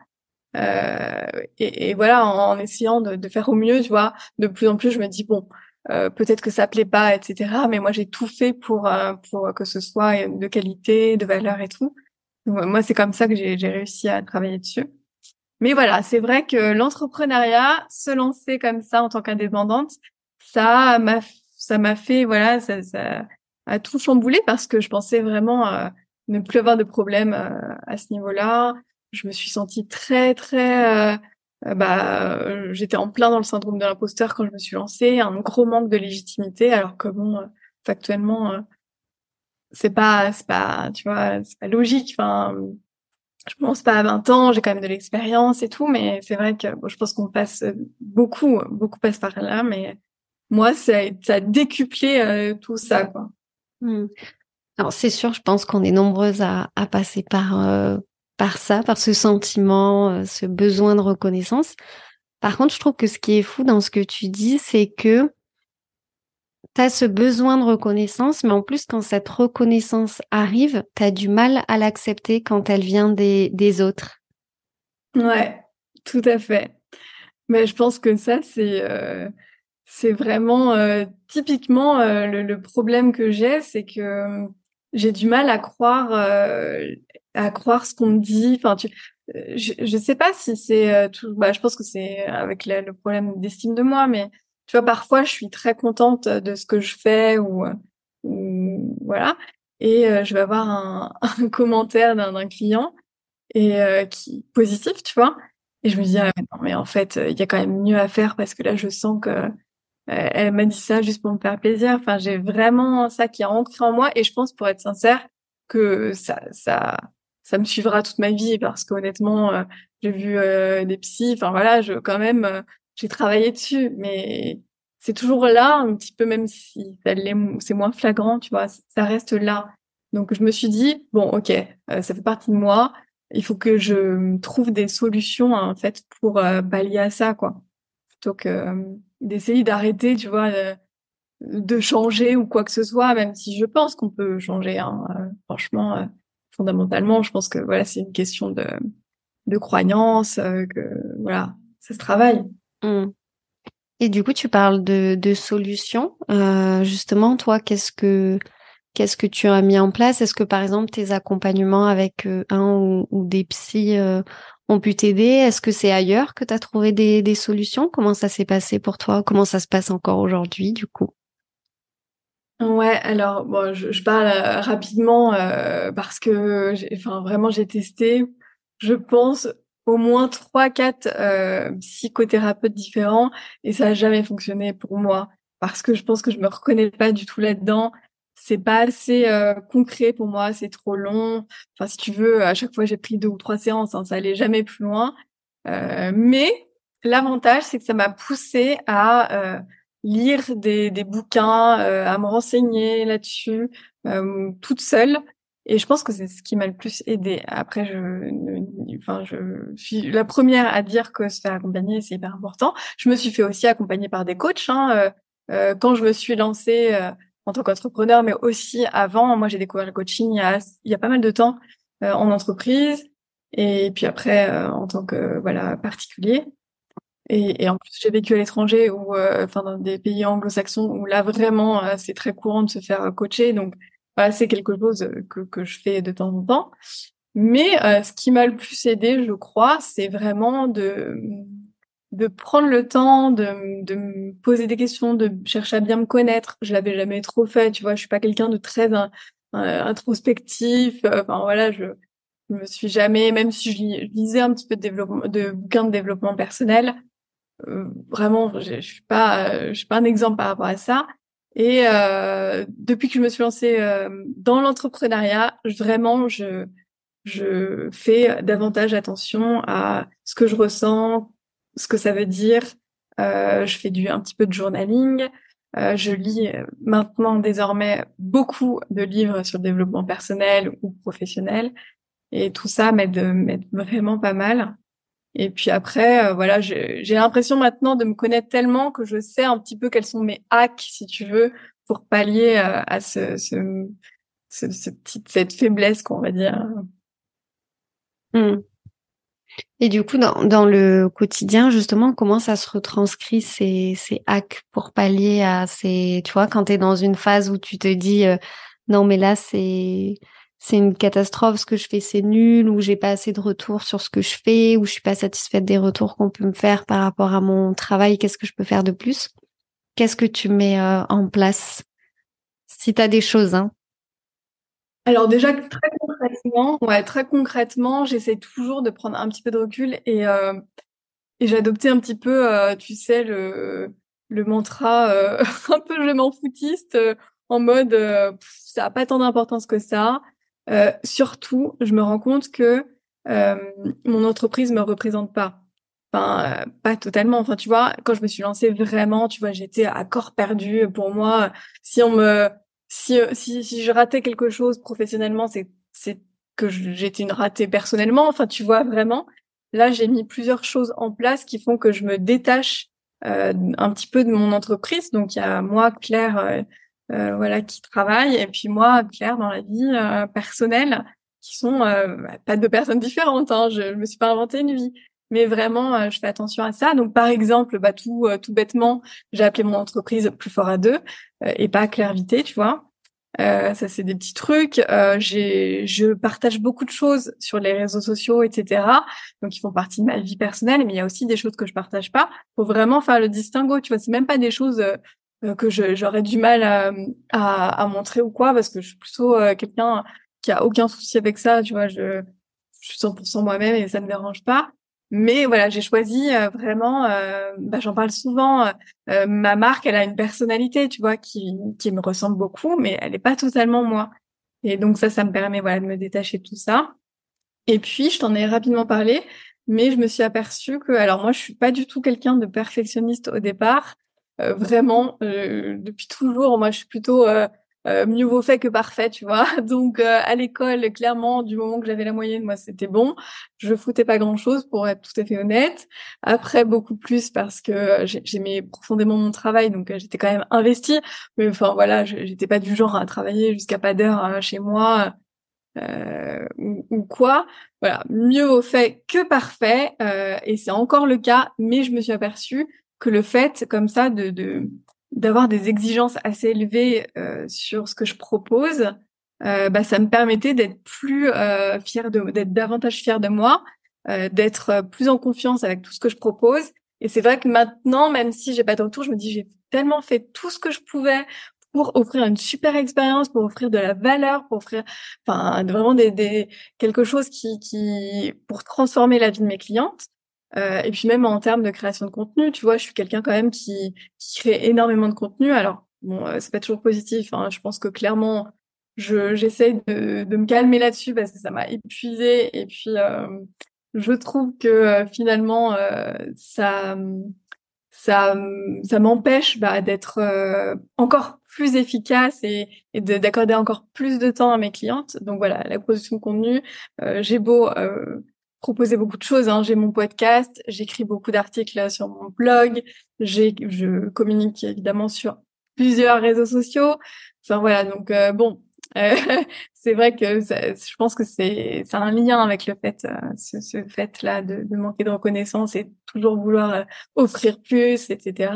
Euh, et, et, voilà, en, essayant de, de, faire au mieux, tu vois. De plus en plus, je me dis bon, euh, peut-être que ça plaît pas, etc. Mais moi, j'ai tout fait pour euh, pour que ce soit de qualité, de valeur et tout. moi, c'est comme ça que j'ai réussi à travailler dessus. Mais voilà, c'est vrai que l'entrepreneuriat, se lancer comme ça en tant qu'indépendante, ça m'a, ça m'a fait, voilà, ça, ça, a tout chamboulé parce que je pensais vraiment euh, ne plus avoir de problème euh, à ce niveau-là. Je me suis sentie très, très, euh, bah, j'étais en plein dans le syndrome de l'imposteur quand je me suis lancée, un gros manque de légitimité, alors que bon, factuellement, c'est pas, c'est pas, tu vois, c'est pas logique. Enfin, je pense pas à 20 ans, j'ai quand même de l'expérience et tout, mais c'est vrai que bon, je pense qu'on passe beaucoup, beaucoup passe par là, mais moi, ça, ça a décuplé euh, tout ça, quoi. Mmh. Alors c'est sûr, je pense qu'on est nombreuses à, passer par euh, par ça, par ce sentiment, euh, ce besoin de reconnaissance. Par contre, je trouve que ce qui est fou dans ce que tu dis, c'est que tu as ce besoin de reconnaissance, mais en plus, quand cette reconnaissance arrive, tu as du mal à l'accepter quand elle vient des, des autres. Ouais, tout à fait. Mais je pense que ça, c'est euh, vraiment typiquement le, problème que j'ai, c'est que j'ai du mal à croire à croire ce qu'on me dit. Enfin, tu, je, je sais pas si c'est tout. Bah, je pense que c'est avec le problème d'estime de moi, mais tu vois, parfois, je suis très contente de ce que je fais ou, ou voilà. Et euh, je vais avoir un, [LAUGHS] un commentaire d'un client et euh, qui positif, tu vois. Et je me dis, ah, non, mais en fait, il y a quand même mieux à faire parce que là, je sens que euh, elle m'a dit ça juste pour me faire plaisir. Enfin, j'ai vraiment ça qui est ancré en moi et je pense, pour être sincère, que ça, ça, ça me suivra toute ma vie parce qu'honnêtement, j'ai vu des psys. Enfin voilà, je quand même, j'ai travaillé dessus, mais c'est toujours là, un petit peu même si c'est moins flagrant, tu vois, ça reste là. Donc je me suis dit bon, ok, euh, ça fait partie de moi. il faut que je trouve des solutions en fait pour pallier à ça, quoi. Plutôt que d'essayer d'arrêter, tu vois, de changer ou quoi que ce soit, même si je pense qu'on peut changer. Hein. franchement, fondamentalement, je pense que voilà, c'est une question de de croyance, que voilà, ça se travaille. Mmh. Et du coup, tu parles de, de solutions. Euh, justement, toi, qu'est-ce que qu'est-ce que tu as mis en place? Est-ce que par exemple tes accompagnements avec euh, un ou, des psys euh, ont pu t'aider? Est-ce que c'est ailleurs que tu as trouvé des, des solutions? Comment ça s'est passé pour toi? Comment ça se passe encore aujourd'hui, du coup? Ouais, alors bon, je, parle rapidement parce que, enfin, vraiment, j'ai testé. Je pense au moins trois, quatre euh, psychothérapeutes différents et ça a jamais fonctionné pour moi parce que je pense que je me reconnais pas du tout là-dedans. C'est pas assez euh, concret pour moi, c'est trop long. Enfin, si tu veux, à chaque fois j'ai pris deux ou trois séances, hein, ça allait jamais plus loin. Euh, mais l'avantage, c'est que ça m'a poussé à euh, lire des, des bouquins, euh, à me renseigner là-dessus, toute seule. Et je pense que c'est ce qui m'a le plus aidé. Après, je, enfin, je suis la première à dire que se faire accompagner, c'est hyper important. Je me suis fait aussi accompagner par des coachs. Hein, euh, euh quand je me suis lancée euh, en tant qu'entrepreneur, mais aussi avant, moi j'ai découvert le coaching il y a, il y a pas mal de temps euh, en entreprise, et puis après en tant que voilà particulier. Et, et en plus, j'ai vécu à l'étranger ou enfin dans des pays anglo-saxons où là vraiment c'est très courant de se faire coacher. Donc c'est quelque chose euh, que, que je fais de temps en temps. Mais euh, ce qui m'a le plus aidé, je crois, c'est vraiment de de prendre le temps de, de me poser des questions, de chercher à bien me connaître. Je l'avais jamais trop fait, tu vois. Je suis pas quelqu'un de très euh, introspectif. Enfin voilà, je, je me suis jamais, même si je, lisais un petit peu de développement, de bouquins de développement personnel, vraiment, je, suis pas, je suis pas un exemple par rapport à ça. Et euh, depuis que je me suis lancée euh, dans l'entrepreneuriat, vraiment, je, je fais davantage attention à ce que je ressens, ce que ça veut dire. Euh, je fais du un petit peu de journaling. Euh, je lis maintenant désormais beaucoup de livres sur le développement personnel ou professionnel. Et tout ça m'aide vraiment pas mal. Et puis après, euh, voilà, j'ai l'impression maintenant de me connaître tellement que je sais un petit peu quels sont mes hacks, si tu veux, pour pallier euh, à ce, ce, ce, ce petit, cette faiblesse, qu'on va dire. Hmm. Et du coup, dans, le quotidien, justement, comment ça se retranscrit ces, ces hacks pour pallier à ces, tu vois, quand tu es dans une phase où tu te dis, euh, non, mais là, c'est c'est une catastrophe, ce que je fais c'est nul, ou j'ai pas assez de retours sur ce que je fais, ou je suis pas satisfaite des retours qu'on peut me faire par rapport à mon travail, qu'est-ce que je peux faire de plus? Qu'est-ce que tu mets euh, en place Si tu as des choses, hein? Alors déjà très concrètement, ouais, très concrètement, j'essaie toujours de prendre un petit peu de recul et euh, et j'ai adopté un petit peu, euh, tu sais, le le mantra [LAUGHS] un peu je m'en foutiste en mode ça a pas tant d'importance que ça. Euh, surtout, je me rends compte que euh, mon entreprise me représente pas. Enfin, euh, pas totalement. Enfin, tu vois, quand je me suis lancée vraiment, tu vois, j'étais à corps perdu. Pour moi, si on me, si si, si je ratais quelque chose professionnellement, c'est c'est que j'étais une ratée personnellement. Enfin, tu vois vraiment. Là, j'ai mis plusieurs choses en place qui font que je me détache euh, un petit peu de mon entreprise. Donc, il y a moi, Claire, euh, voilà, qui travaillent, et puis moi, Claire, dans la vie euh, personnelle, qui sont euh, bah, pas deux personnes différentes. Hein, je, je me suis pas inventé une vie, mais vraiment, je fais attention à ça. Donc, par exemple, bah tout, tout bêtement, j'ai appelé mon entreprise Plus fort à deux et pas Claire Vité, tu vois. Euh, ça c'est des petits trucs. Euh, j'ai, je partage beaucoup de choses sur les réseaux sociaux, etc. Donc ils font partie de ma vie personnelle, mais il y a aussi des choses que je partage pas. Faut vraiment faire le distinguo. Tu vois, c'est même pas des choses euh, que j'aurais du mal à, à, à, montrer ou quoi, parce que je suis plutôt euh, quelqu'un qui a aucun souci avec ça, tu vois, je, je suis 100% moi-même et ça ne me dérange pas. Mais voilà, j'ai choisi euh, vraiment, bah, j'en parle souvent, ma marque, elle a une personnalité, tu vois, qui, qui me ressemble beaucoup, mais elle n'est pas totalement moi. Et donc ça, ça me permet voilà de me détacher de tout ça. Et puis, je t'en ai rapidement parlé, mais je me suis aperçue que, alors moi, je suis pas du tout quelqu'un de perfectionniste au départ. Euh, vraiment, euh, depuis toujours, moi, je suis plutôt euh, euh, mieux vaut fait que parfait, tu vois. [LAUGHS] Donc euh, à l'école, clairement, du moment que j'avais la moyenne, moi c'était bon. Je foutais pas grand chose pour être tout à fait honnête. Après beaucoup plus parce que j'aimais profondément mon travail, donc euh, j'étais quand même investie. Mais enfin voilà, j'étais pas du genre à travailler jusqu'à pas d'heure chez moi. ou, ou, quoi. Voilà, mieux vaut fait que parfait, et c'est encore le cas. Mais je me suis aperçue que le fait comme ça de, de d'avoir des exigences assez élevées euh, sur ce que je propose, euh, bah, ça me permettait d'être plus euh, fière de, d'être davantage fière de moi, euh, d'être plus en confiance avec tout ce que je propose. Et c'est vrai que maintenant, même si j'ai pas de retour, je me dis j'ai tellement fait tout ce que je pouvais pour offrir une super expérience, pour offrir de la valeur, pour offrir, enfin, vraiment des, des quelque chose qui, qui, pour transformer la vie de mes clientes. Euh, et puis même en termes de création de contenu, tu vois, je suis quelqu'un quand même qui, qui crée énormément de contenu. Alors bon, euh, c'est pas toujours positif. Hein. Je pense que clairement, je j'essaie de, de me calmer là-dessus parce que ça m'a épuisé. Et puis euh, je trouve que euh, finalement euh, ça ça ça m'empêche bah, d'être encore plus efficace et, et d'accorder encore plus de temps à mes clientes. Donc voilà, la production de contenu, j'ai beau proposer beaucoup de choses. Hein. J'ai mon podcast, j'écris beaucoup d'articles sur mon blog, je communique évidemment sur plusieurs réseaux sociaux. Enfin voilà, donc euh, bon, euh, [LAUGHS] c'est vrai que je pense que c'est un lien avec le fait, euh, ce, ce fait-là de, de, manquer de reconnaissance et toujours vouloir offrir plus, etc.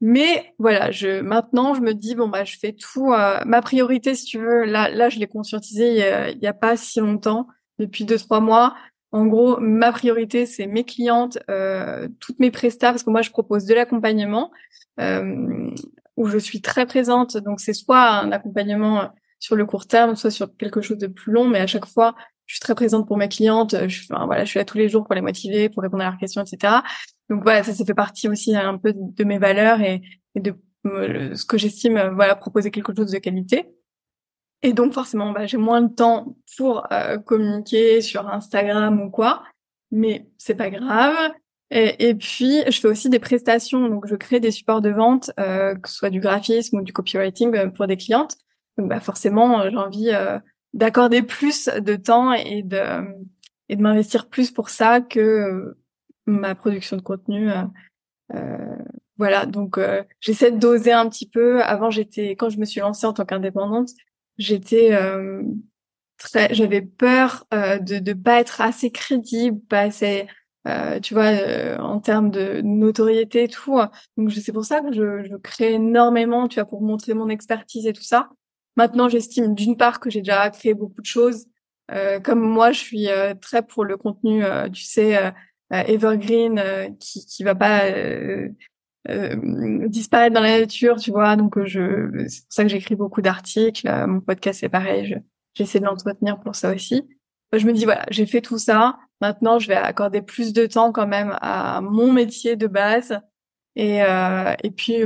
Mais voilà, je maintenant je me dis bon bah je fais tout. ma priorité, si tu veux, là là je l'ai conscientisé il y, a, a pas si longtemps, depuis deux trois mois. En gros, ma priorité, c'est mes clientes, euh, toutes mes prestats, parce que moi, je propose de l'accompagnement euh, où je suis très présente. Donc, c'est soit un accompagnement sur le court terme, soit sur quelque chose de plus long, mais à chaque fois, je suis très présente pour mes clientes. Je, enfin, voilà, je suis là tous les jours pour les motiver, pour répondre à leurs questions, etc. Donc voilà, ça, ça fait partie aussi un peu de mes valeurs et, de euh, ce que j'estime, voilà, proposer quelque chose de qualité. Et donc forcément, bah, j'ai moins de temps pour euh, communiquer sur Instagram ou quoi, mais c'est pas grave. Et, puis, je fais aussi des prestations, donc je crée des supports de vente, euh, que ce soit du graphisme ou du copywriting euh, pour des clientes. Donc bah, forcément, j'ai envie d'accorder plus de temps et de et de m'investir plus pour ça que ma production de contenu. voilà, donc j'essaie de doser un petit peu. Avant, j'étais quand je me suis lancée en tant qu'indépendante, j'étais euh, très, j'avais peur euh, de de pas être assez crédible, pas assez, euh, tu vois, euh, en termes de notoriété et tout. Donc c'est pour ça que je, je crée énormément, tu vois, pour montrer mon expertise et tout ça. Maintenant, j'estime d'une part que j'ai déjà créé beaucoup de choses. Euh, comme moi, je suis très pour le contenu, tu sais, evergreen, qui qui va pas euh, disparaître dans la nature, tu vois. Donc euh, je, c'est pour ça que j'écris beaucoup d'articles. Euh, mon podcast c'est pareil. j'essaie de l'entretenir pour ça aussi. Je me dis voilà, j'ai fait tout ça. Maintenant, je vais accorder plus de temps quand même à mon métier de base et euh, et puis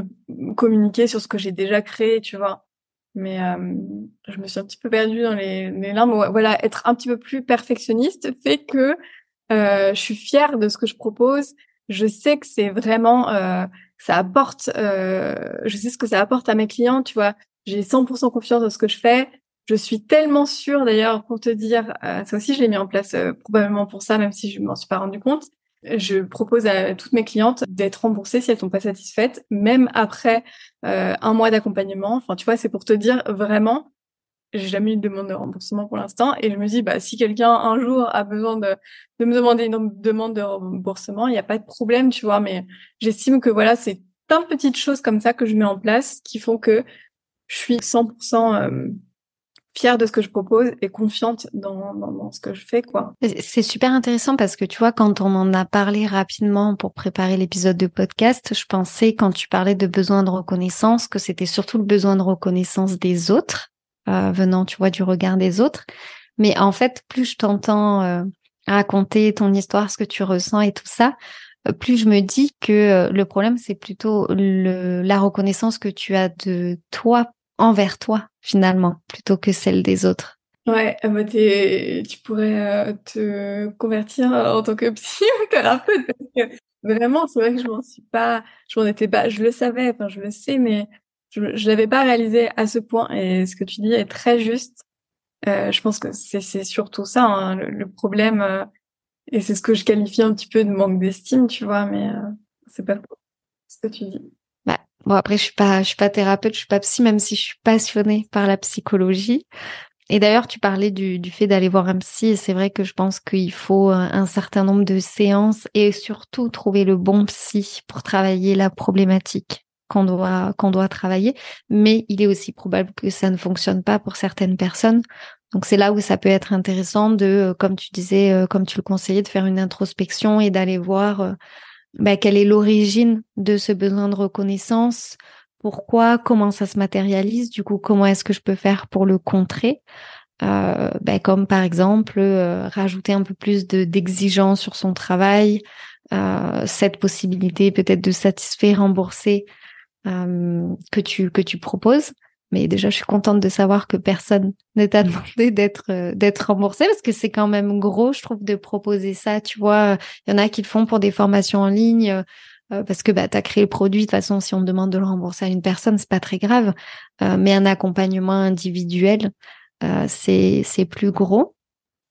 communiquer sur ce que j'ai déjà créé, tu vois. Mais euh, je me suis un petit peu perdue dans les, les. Voilà, être un petit peu plus perfectionniste fait que euh, je suis fière de ce que je propose. Je sais que c'est vraiment ça apporte, euh, je sais ce que ça apporte à mes clients, tu vois. J'ai 100% confiance dans ce que je fais. Je suis tellement sûre d'ailleurs pour te dire, euh, ça aussi je l'ai mis en place euh, probablement pour ça, même si je m'en suis pas rendu compte. Je propose à toutes mes clientes d'être remboursées si elles sont pas satisfaites, même après euh, un mois d'accompagnement. Enfin, tu vois, c'est pour te dire vraiment, j'ai jamais eu de demande de remboursement pour l'instant. Et je me dis bah si quelqu'un un jour a besoin de, de me demander une demande de remboursement il n'y a pas de problème tu vois. Mais j'estime que voilà c'est plein de petites choses comme ça que je mets en place qui font que je suis 100% euh, fière de ce que je propose et confiante dans, dans, dans ce que je fais quoi. C'est super intéressant parce que tu vois quand on en a parlé rapidement pour préparer l'épisode de podcast, je pensais quand tu parlais de besoin de reconnaissance que c'était surtout le besoin de reconnaissance des autres euh, venant, tu vois, du regard des autres. Mais en fait, plus je t'entends euh, raconter ton histoire, ce que tu ressens et tout ça, euh, plus je me dis que le problème, c'est plutôt le, la reconnaissance que tu as de toi envers toi, finalement, plutôt que celle des autres. Ouais, bah tu pourrais te convertir en tant que [LAUGHS] que vraiment, c'est vrai que je m'en suis pas, je m'en étais pas, je le savais, enfin je le sais, mais je ne l'avais pas réalisé à ce point et ce que tu dis est très juste. Euh, je pense que c'est surtout ça hein, le, problème euh, et c'est ce que je qualifie un petit peu de manque d'estime, tu vois, mais euh, c'est pas ce que tu dis. Bah, bon après je suis pas je suis pas thérapeute, je suis pas psy même si je suis passionnée par la psychologie. Et d'ailleurs, tu parlais du, du fait d'aller voir un psy, et c'est vrai que je pense qu'il faut un certain nombre de séances et surtout trouver le bon psy pour travailler la problématique qu'on doit, qu'on doit travailler. Mais il est aussi probable que ça ne fonctionne pas pour certaines personnes. Donc c'est là où ça peut être intéressant de, euh, comme tu disais, euh, comme tu le conseillais, de faire une introspection et d'aller voir euh, bah, quelle est l'origine de ce besoin de reconnaissance, pourquoi, comment ça se matérialise, du coup, comment est-ce que je peux faire pour le contrer. Euh, bah, comme par exemple rajouter un peu plus de d'exigence sur son travail, euh, cette possibilité peut-être de satisfaire, rembourser que tu que tu proposes. Mais déjà, je suis contente de savoir que personne [LAUGHS] ne t'a demandé d'être euh, d'être remboursé parce que c'est quand même gros, je trouve, de proposer ça. Tu vois, il y en a qui le font pour des formations en ligne euh, parce que bah, as créé le produit. De toute façon, si on demande de le rembourser à une personne, c'est pas très grave. mais un accompagnement individuel, c'est c'est plus gros.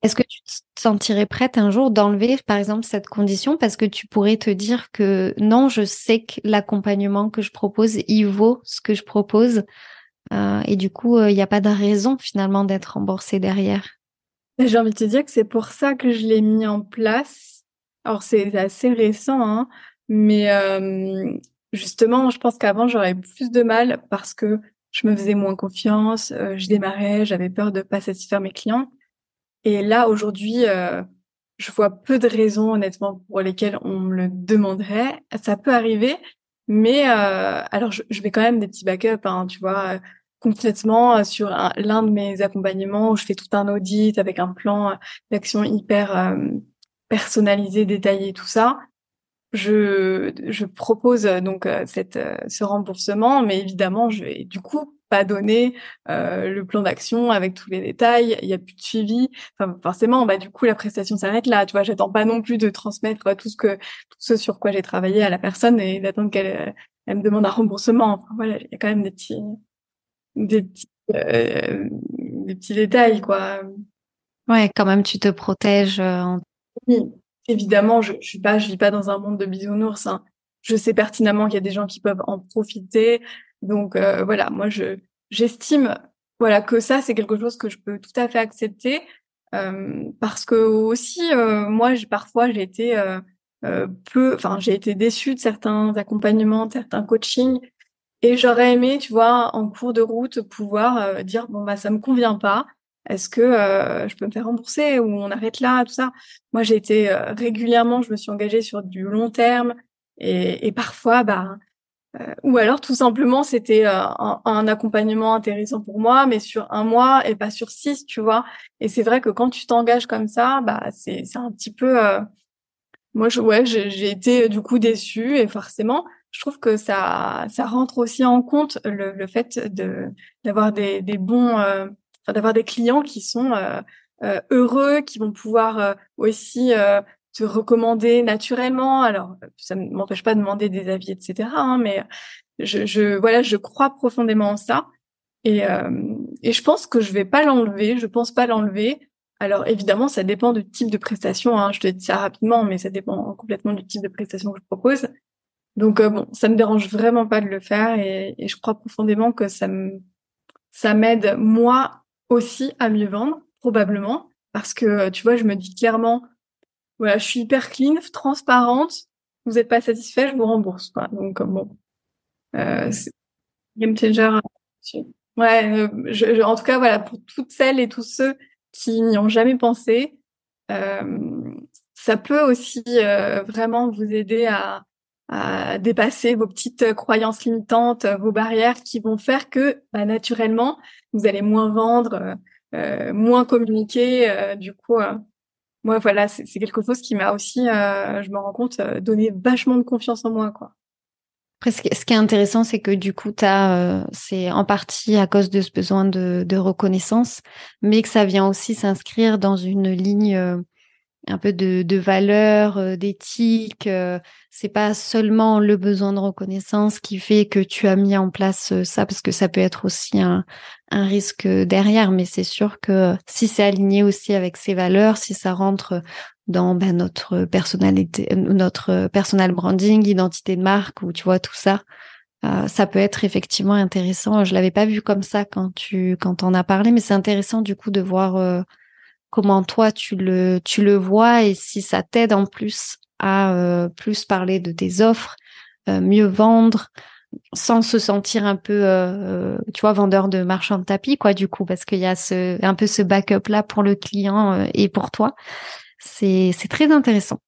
Est-ce que tu te sentirais prête un jour d'enlever, par exemple, cette condition? Parce que tu pourrais te dire que non, je sais que l'accompagnement que je propose, il vaut ce que je propose euh, et du coup, il n'y a pas de raison finalement d'être remboursé derrière. J'ai envie de te dire que c'est pour ça que je l'ai mis en place. Alors c'est assez récent, hein, mais euh, justement, je pense qu'avant j'aurais plus de mal parce que je me faisais moins confiance, euh, je démarrais, j'avais peur de pas satisfaire mes clients. Et là, aujourd'hui, euh, je vois peu de raisons, honnêtement, pour lesquelles on me le demanderait. Ça peut arriver, mais euh, alors je, je, vais quand même des petits backups, hein, tu vois, complètement euh, sur l'un de mes accompagnements où je fais tout un audit avec un plan d'action hyper personnalisé, détaillé, tout ça. Je, je propose donc cette, ce remboursement, mais évidemment, je vais du coup pas donné euh, le plan d'action avec tous les détails, il y a plus de suivi. Enfin, forcément, bah du coup la prestation s'arrête là. Tu vois, j'attends pas non plus de transmettre tout ce que tout ce sur quoi j'ai travaillé à la personne et d'attendre qu'elle euh, elle me demande un remboursement. Enfin, voilà, il y a quand même des petits des petits euh, des petits détails quoi. Ouais, quand même tu te protèges. Oui, évidemment, je, je suis pas je vis pas dans un monde de bisounours. Hein. Je sais pertinemment qu'il y a des gens qui peuvent en profiter. Donc euh, voilà, moi je j'estime voilà que ça c'est quelque chose que je peux tout à fait accepter euh, parce que aussi euh, moi j'ai parfois j'ai été peu enfin j'ai été déçue de certains accompagnements, certains coachings et j'aurais aimé tu vois en cours de route pouvoir dire bon bah ça me convient pas est-ce que je peux me faire rembourser ou on arrête là tout ça? Moi j'ai été régulièrement je me suis engagée sur du long terme et, et parfois bah euh, ou alors tout simplement c'était euh, un, accompagnement intéressant pour moi, mais sur un mois et pas sur six, tu vois. Et c'est vrai que quand tu t'engages comme ça, bah c'est c'est un petit peu. Euh, moi, je, ouais, j'ai été du coup déçue et forcément, je trouve que ça ça rentre aussi en compte le, le fait de d'avoir des des bons, d'avoir des clients qui sont heureux, qui vont pouvoir aussi te recommander naturellement. Alors, ça ne m'empêche pas de demander des avis, etc. Hein, mais je, je, voilà, je crois profondément en ça. Et, euh, et je pense que je vais pas l'enlever. Je pense pas l'enlever. Alors évidemment, ça dépend du type de prestation. Hein. Je te dis ça rapidement, mais ça dépend complètement du type de prestation que je propose. Donc euh, bon, ça me dérange vraiment pas de le faire et, et je crois profondément que ça me ça m'aide moi aussi à mieux vendre probablement parce que tu vois, je me dis clairement voilà, je suis hyper clean, transparente. Vous n'êtes pas satisfait, je vous rembourse. Quoi. Donc euh, bon, euh, game changer. Ouais, euh, je, en tout cas voilà pour toutes celles et tous ceux qui n'y ont jamais pensé, euh, ça peut aussi euh, vraiment vous aider à, à, dépasser vos petites croyances limitantes, vos barrières qui vont faire que bah, naturellement vous allez moins vendre, moins communiquer. du coup, moi voilà c'est quelque chose qui m'a aussi euh, je me rends compte euh, donné vachement de confiance en moi quoi. Après ce qui est intéressant c'est que du coup euh, c'est en partie à cause de ce besoin de, de reconnaissance mais que ça vient aussi s'inscrire dans une ligne un peu de, de valeurs, euh, d'éthique. Euh, c'est pas seulement le besoin de reconnaissance qui fait que tu as mis en place euh, ça, parce que ça peut être aussi un, un risque derrière. Mais c'est sûr que si c'est aligné aussi avec ses valeurs, si ça rentre dans ben, notre personnalité, notre personal branding, identité de marque, ou tu vois tout ça, ça peut être effectivement intéressant. Je l'avais pas vu comme ça quand tu quand on a parlé, mais c'est intéressant du coup de voir comment toi tu le tu le vois et si ça t'aide en plus à euh, plus parler de tes offres, euh, mieux vendre sans se sentir un peu euh, tu vois vendeur de marchand de tapis quoi du coup parce qu'il y a ce un peu ce backup là pour le client et pour toi. C'est c'est très intéressant.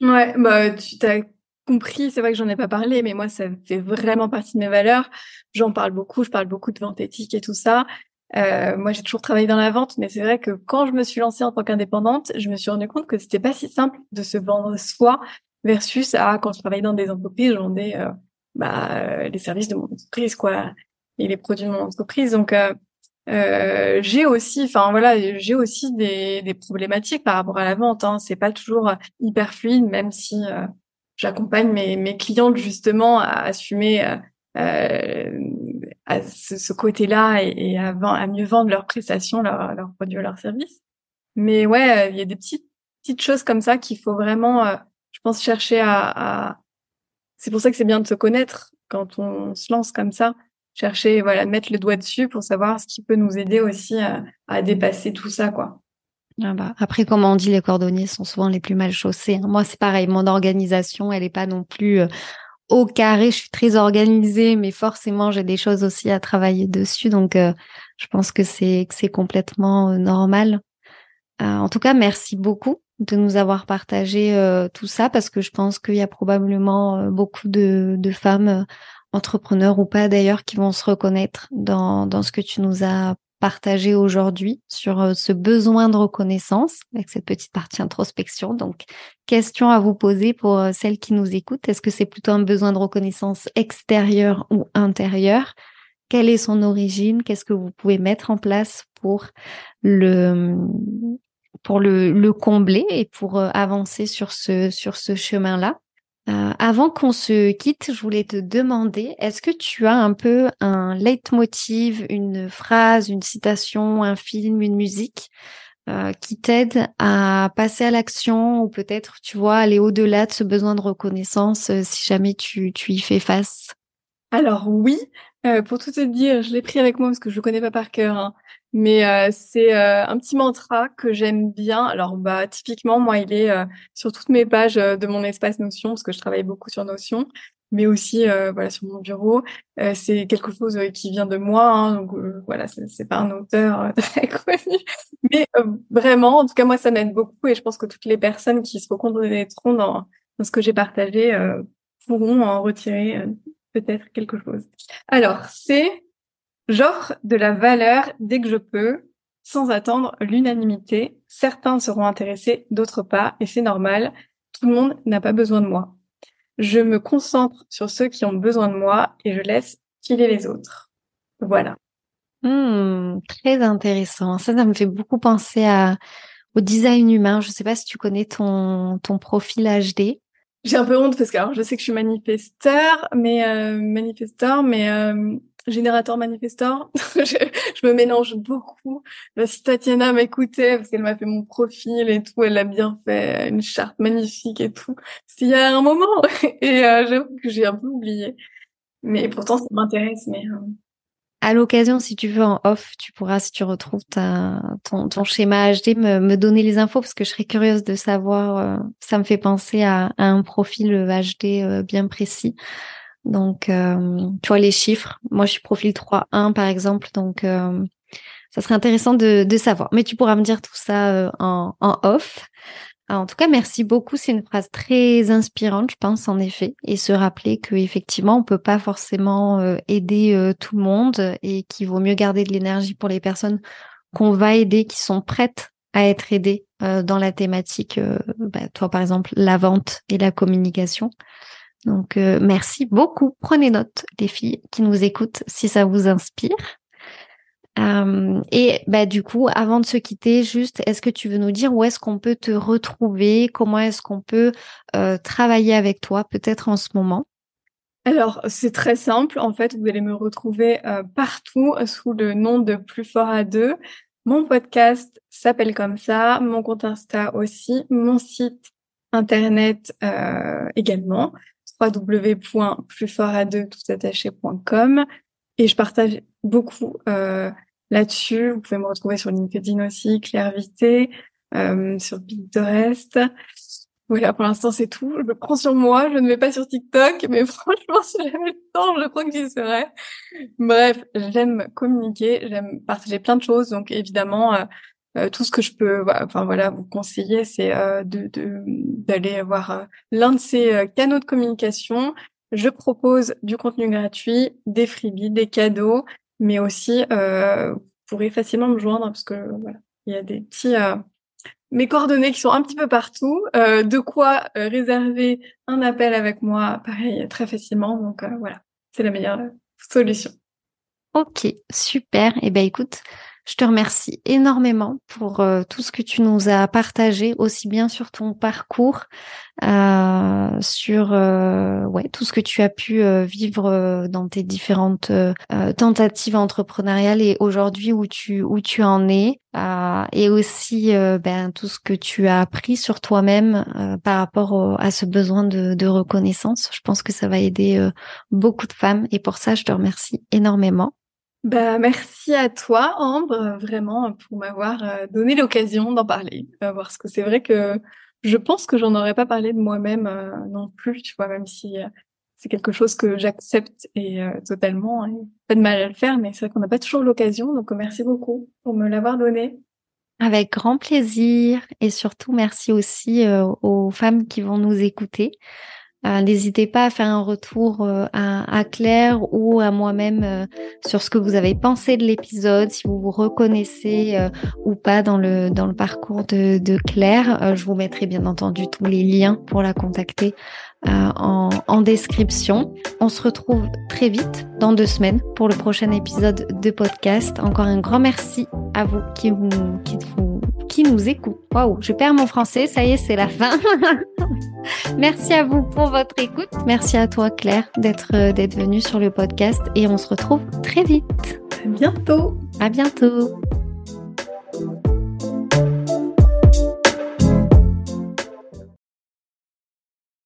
Ouais, bah tu t'as compris, c'est vrai que j'en ai pas parlé, mais moi ça fait vraiment partie de mes valeurs. J'en parle beaucoup, je parle beaucoup de vente éthique et tout ça. Euh, moi, j'ai toujours travaillé dans la vente, mais c'est vrai que quand je me suis lancée en tant qu'indépendante, je me suis rendu compte que c'était pas si simple de se vendre soi versus à quand je travaillais dans des entreprises, je vendais euh, bah, les services de mon entreprise, quoi, et les produits de mon entreprise. Donc, euh, euh j'ai aussi, enfin voilà, j'ai aussi des, des, problématiques par rapport à la vente. Hein. C'est pas toujours hyper fluide, même si euh, j'accompagne mes, mes clientes justement à assumer euh, à ce, côté-là et, à, mieux vendre leurs prestations, leurs, produits, leurs services. Mais ouais, il y a des petites choses comme ça qu'il faut vraiment, euh, je pense, chercher à. C'est pour ça que c'est bien de se connaître quand on se lance comme ça. Chercher, voilà, mettre le doigt dessus pour savoir ce qui peut nous aider aussi à, à dépasser tout ça, quoi. Ah bah, après, comme on dit, les cordonniers sont souvent les plus mal chaussés. Hein. Moi, c'est pareil. Mon organisation, elle n'est pas non plus euh, au carré, je suis très organisée, mais forcément j'ai des choses aussi à travailler dessus, donc euh, je pense que c'est c'est complètement euh, normal. Euh, en tout cas, merci beaucoup de nous avoir partagé tout ça parce que je pense qu'il y a probablement beaucoup de, de femmes entrepreneurs ou pas d'ailleurs qui vont se reconnaître dans dans ce que tu nous as partager aujourd'hui sur euh, ce besoin de reconnaissance avec cette petite partie introspection. Donc, question à vous poser pour euh, celles qui nous écoutent. Est-ce que c'est plutôt un besoin de reconnaissance extérieure ou intérieure? Quelle est son origine? Qu'est-ce que vous pouvez mettre en place pour le pour le, le combler et pour euh, avancer sur ce sur ce chemin-là? Euh, avant qu'on se quitte, je voulais te demander, est-ce que tu as un peu un leitmotiv, une phrase, une citation, un film, une musique euh, qui t'aide à passer à l'action ou peut-être, tu vois, aller au-delà de ce besoin de reconnaissance euh, si jamais tu, tu y fais face? Alors oui, pour tout te dire, je l'ai pris avec moi parce que je ne connais pas par cœur. Hein. Mais euh, c'est euh, un petit mantra que j'aime bien. Alors bah typiquement moi il est euh, sur toutes mes pages de mon espace Notion parce que je travaille beaucoup sur Notion, mais aussi voilà sur mon bureau. c'est quelque chose qui vient de moi, hein, donc voilà c'est pas un auteur [LAUGHS] très connu, mais vraiment en tout cas moi ça m'aide beaucoup et je pense que toutes les personnes qui se reconnaîtront dans, dans ce que j'ai partagé pourront en retirer peut-être quelque chose. Alors c'est J'offre de la valeur dès que je peux, sans attendre l'unanimité. Certains seront intéressés, d'autres pas, et c'est normal. Tout le monde n'a pas besoin de moi. Je me concentre sur ceux qui ont besoin de moi et je laisse filer les autres. Voilà. Hmm, très intéressant. Ça, ça me fait beaucoup penser au design humain. Je ne sais pas si tu connais ton, ton profil HD. J'ai un peu honte parce que alors, je sais que je suis manifesteur, mais euh, manifesteur, mais euh, générateur manifestor. [LAUGHS] je, je, me mélange beaucoup. si Tatiana m'écoutait, parce qu'elle m'a fait mon profil et tout, elle l'a bien fait, une charte magnifique et tout. S'il y a un moment, [LAUGHS] et euh, j'avoue que j'ai un peu oublié. Mais pourtant, ça m'intéresse. Mais euh. À l'occasion, si tu veux en off, tu pourras, si tu retrouves ton, ton schéma HD, me, me, donner les infos parce que je serais curieuse de savoir. Euh, ça me fait penser à, à un profil HD euh, bien précis. Donc, euh, tu vois les chiffres. Moi, je suis profil 3.1 par exemple, donc euh, ça serait intéressant de, de, savoir. Mais tu pourras me dire tout ça euh, en, en, off. En tout cas, merci beaucoup. C'est une phrase très inspirante, je pense, en effet, et se rappeler que effectivement, on peut pas forcément aider tout le monde et qu'il vaut mieux garder de l'énergie pour les personnes qu'on va aider, qui sont prêtes à être aidées dans la thématique, bah, toi par exemple, la vente et la communication. Donc, euh, merci beaucoup. Prenez note, les filles qui nous écoutent, si ça vous inspire. Euh, et bah, du coup, avant de se quitter, juste, est-ce que tu veux nous dire où est-ce qu'on peut te retrouver? Comment est-ce qu'on peut euh, travailler avec toi, peut-être en ce moment? Alors, c'est très simple. En fait, vous allez me retrouver euh, partout sous le nom de Plus fort à deux. Mon podcast s'appelle comme ça, mon compte Insta aussi, mon site internet également, www.plusfortà2toutattaché.com et je partage beaucoup là-dessus. Vous pouvez me retrouver sur LinkedIn aussi, Claire Vité, euh, sur Pinterest. Voilà, pour l'instant, c'est tout. Je me prends sur moi. Je ne vais pas sur TikTok, mais [LAUGHS] franchement, si j'avais le temps, je crois que j'y serais. Bref, j'aime communiquer, j'aime partager plein de choses. Donc, évidemment, euh, euh, tout ce que je peux, enfin voilà, vous conseiller, c'est euh, de d'aller voir l'un de ces canaux de communication. Je propose du contenu gratuit, des freebies, des cadeaux, mais aussi, vous pourrez facilement me joindre parce que voilà, il y a des petits mes coordonnées qui sont un petit peu partout, euh, de quoi euh, réserver un appel avec moi, pareil, très facilement. Donc euh, voilà, c'est la meilleure solution. Ok, super. Et eh ben écoute, je te remercie énormément pour euh, tout ce que tu nous as partagé, aussi bien sur ton parcours, euh, sur euh, tout ce que tu as pu vivre dans tes différentes tentatives entrepreneuriales et aujourd'hui où tu où tu en es, et aussi ben tout ce que tu as appris sur toi-même par rapport à ce besoin de, reconnaissance. Je pense que ça va aider beaucoup de femmes et pour ça je te remercie énormément. Bah, merci à toi, Ambre, vraiment, pour m'avoir euh, donné l'occasion d'en parler. Euh, parce que c'est vrai que je pense que j'en aurais pas parlé de moi-même euh, non plus, tu vois, même si c'est quelque chose que j'accepte et totalement, et pas de mal à le faire, mais c'est vrai qu'on n'a pas toujours l'occasion. Donc, merci beaucoup pour me l'avoir donné. Avec grand plaisir et surtout merci aussi aux femmes qui vont nous écouter. Euh, n'hésitez pas à faire un retour euh, à, Claire ou à moi-même euh, sur ce que vous avez pensé de l'épisode, si vous vous reconnaissez ou pas dans le parcours de, Claire. je vous mettrai bien entendu tous les liens pour la contacter en, en, description. On se retrouve très vite dans deux semaines pour le prochain épisode de podcast. Encore un grand merci à vous qui, vous, qui, vous, qui nous écoutent. Waouh, je perds mon français, ça y est, c'est la fin. [LAUGHS] Merci à vous pour votre écoute. Merci à toi Claire d'être euh, d'être venue sur le podcast et on se retrouve très vite. À bientôt. À bientôt.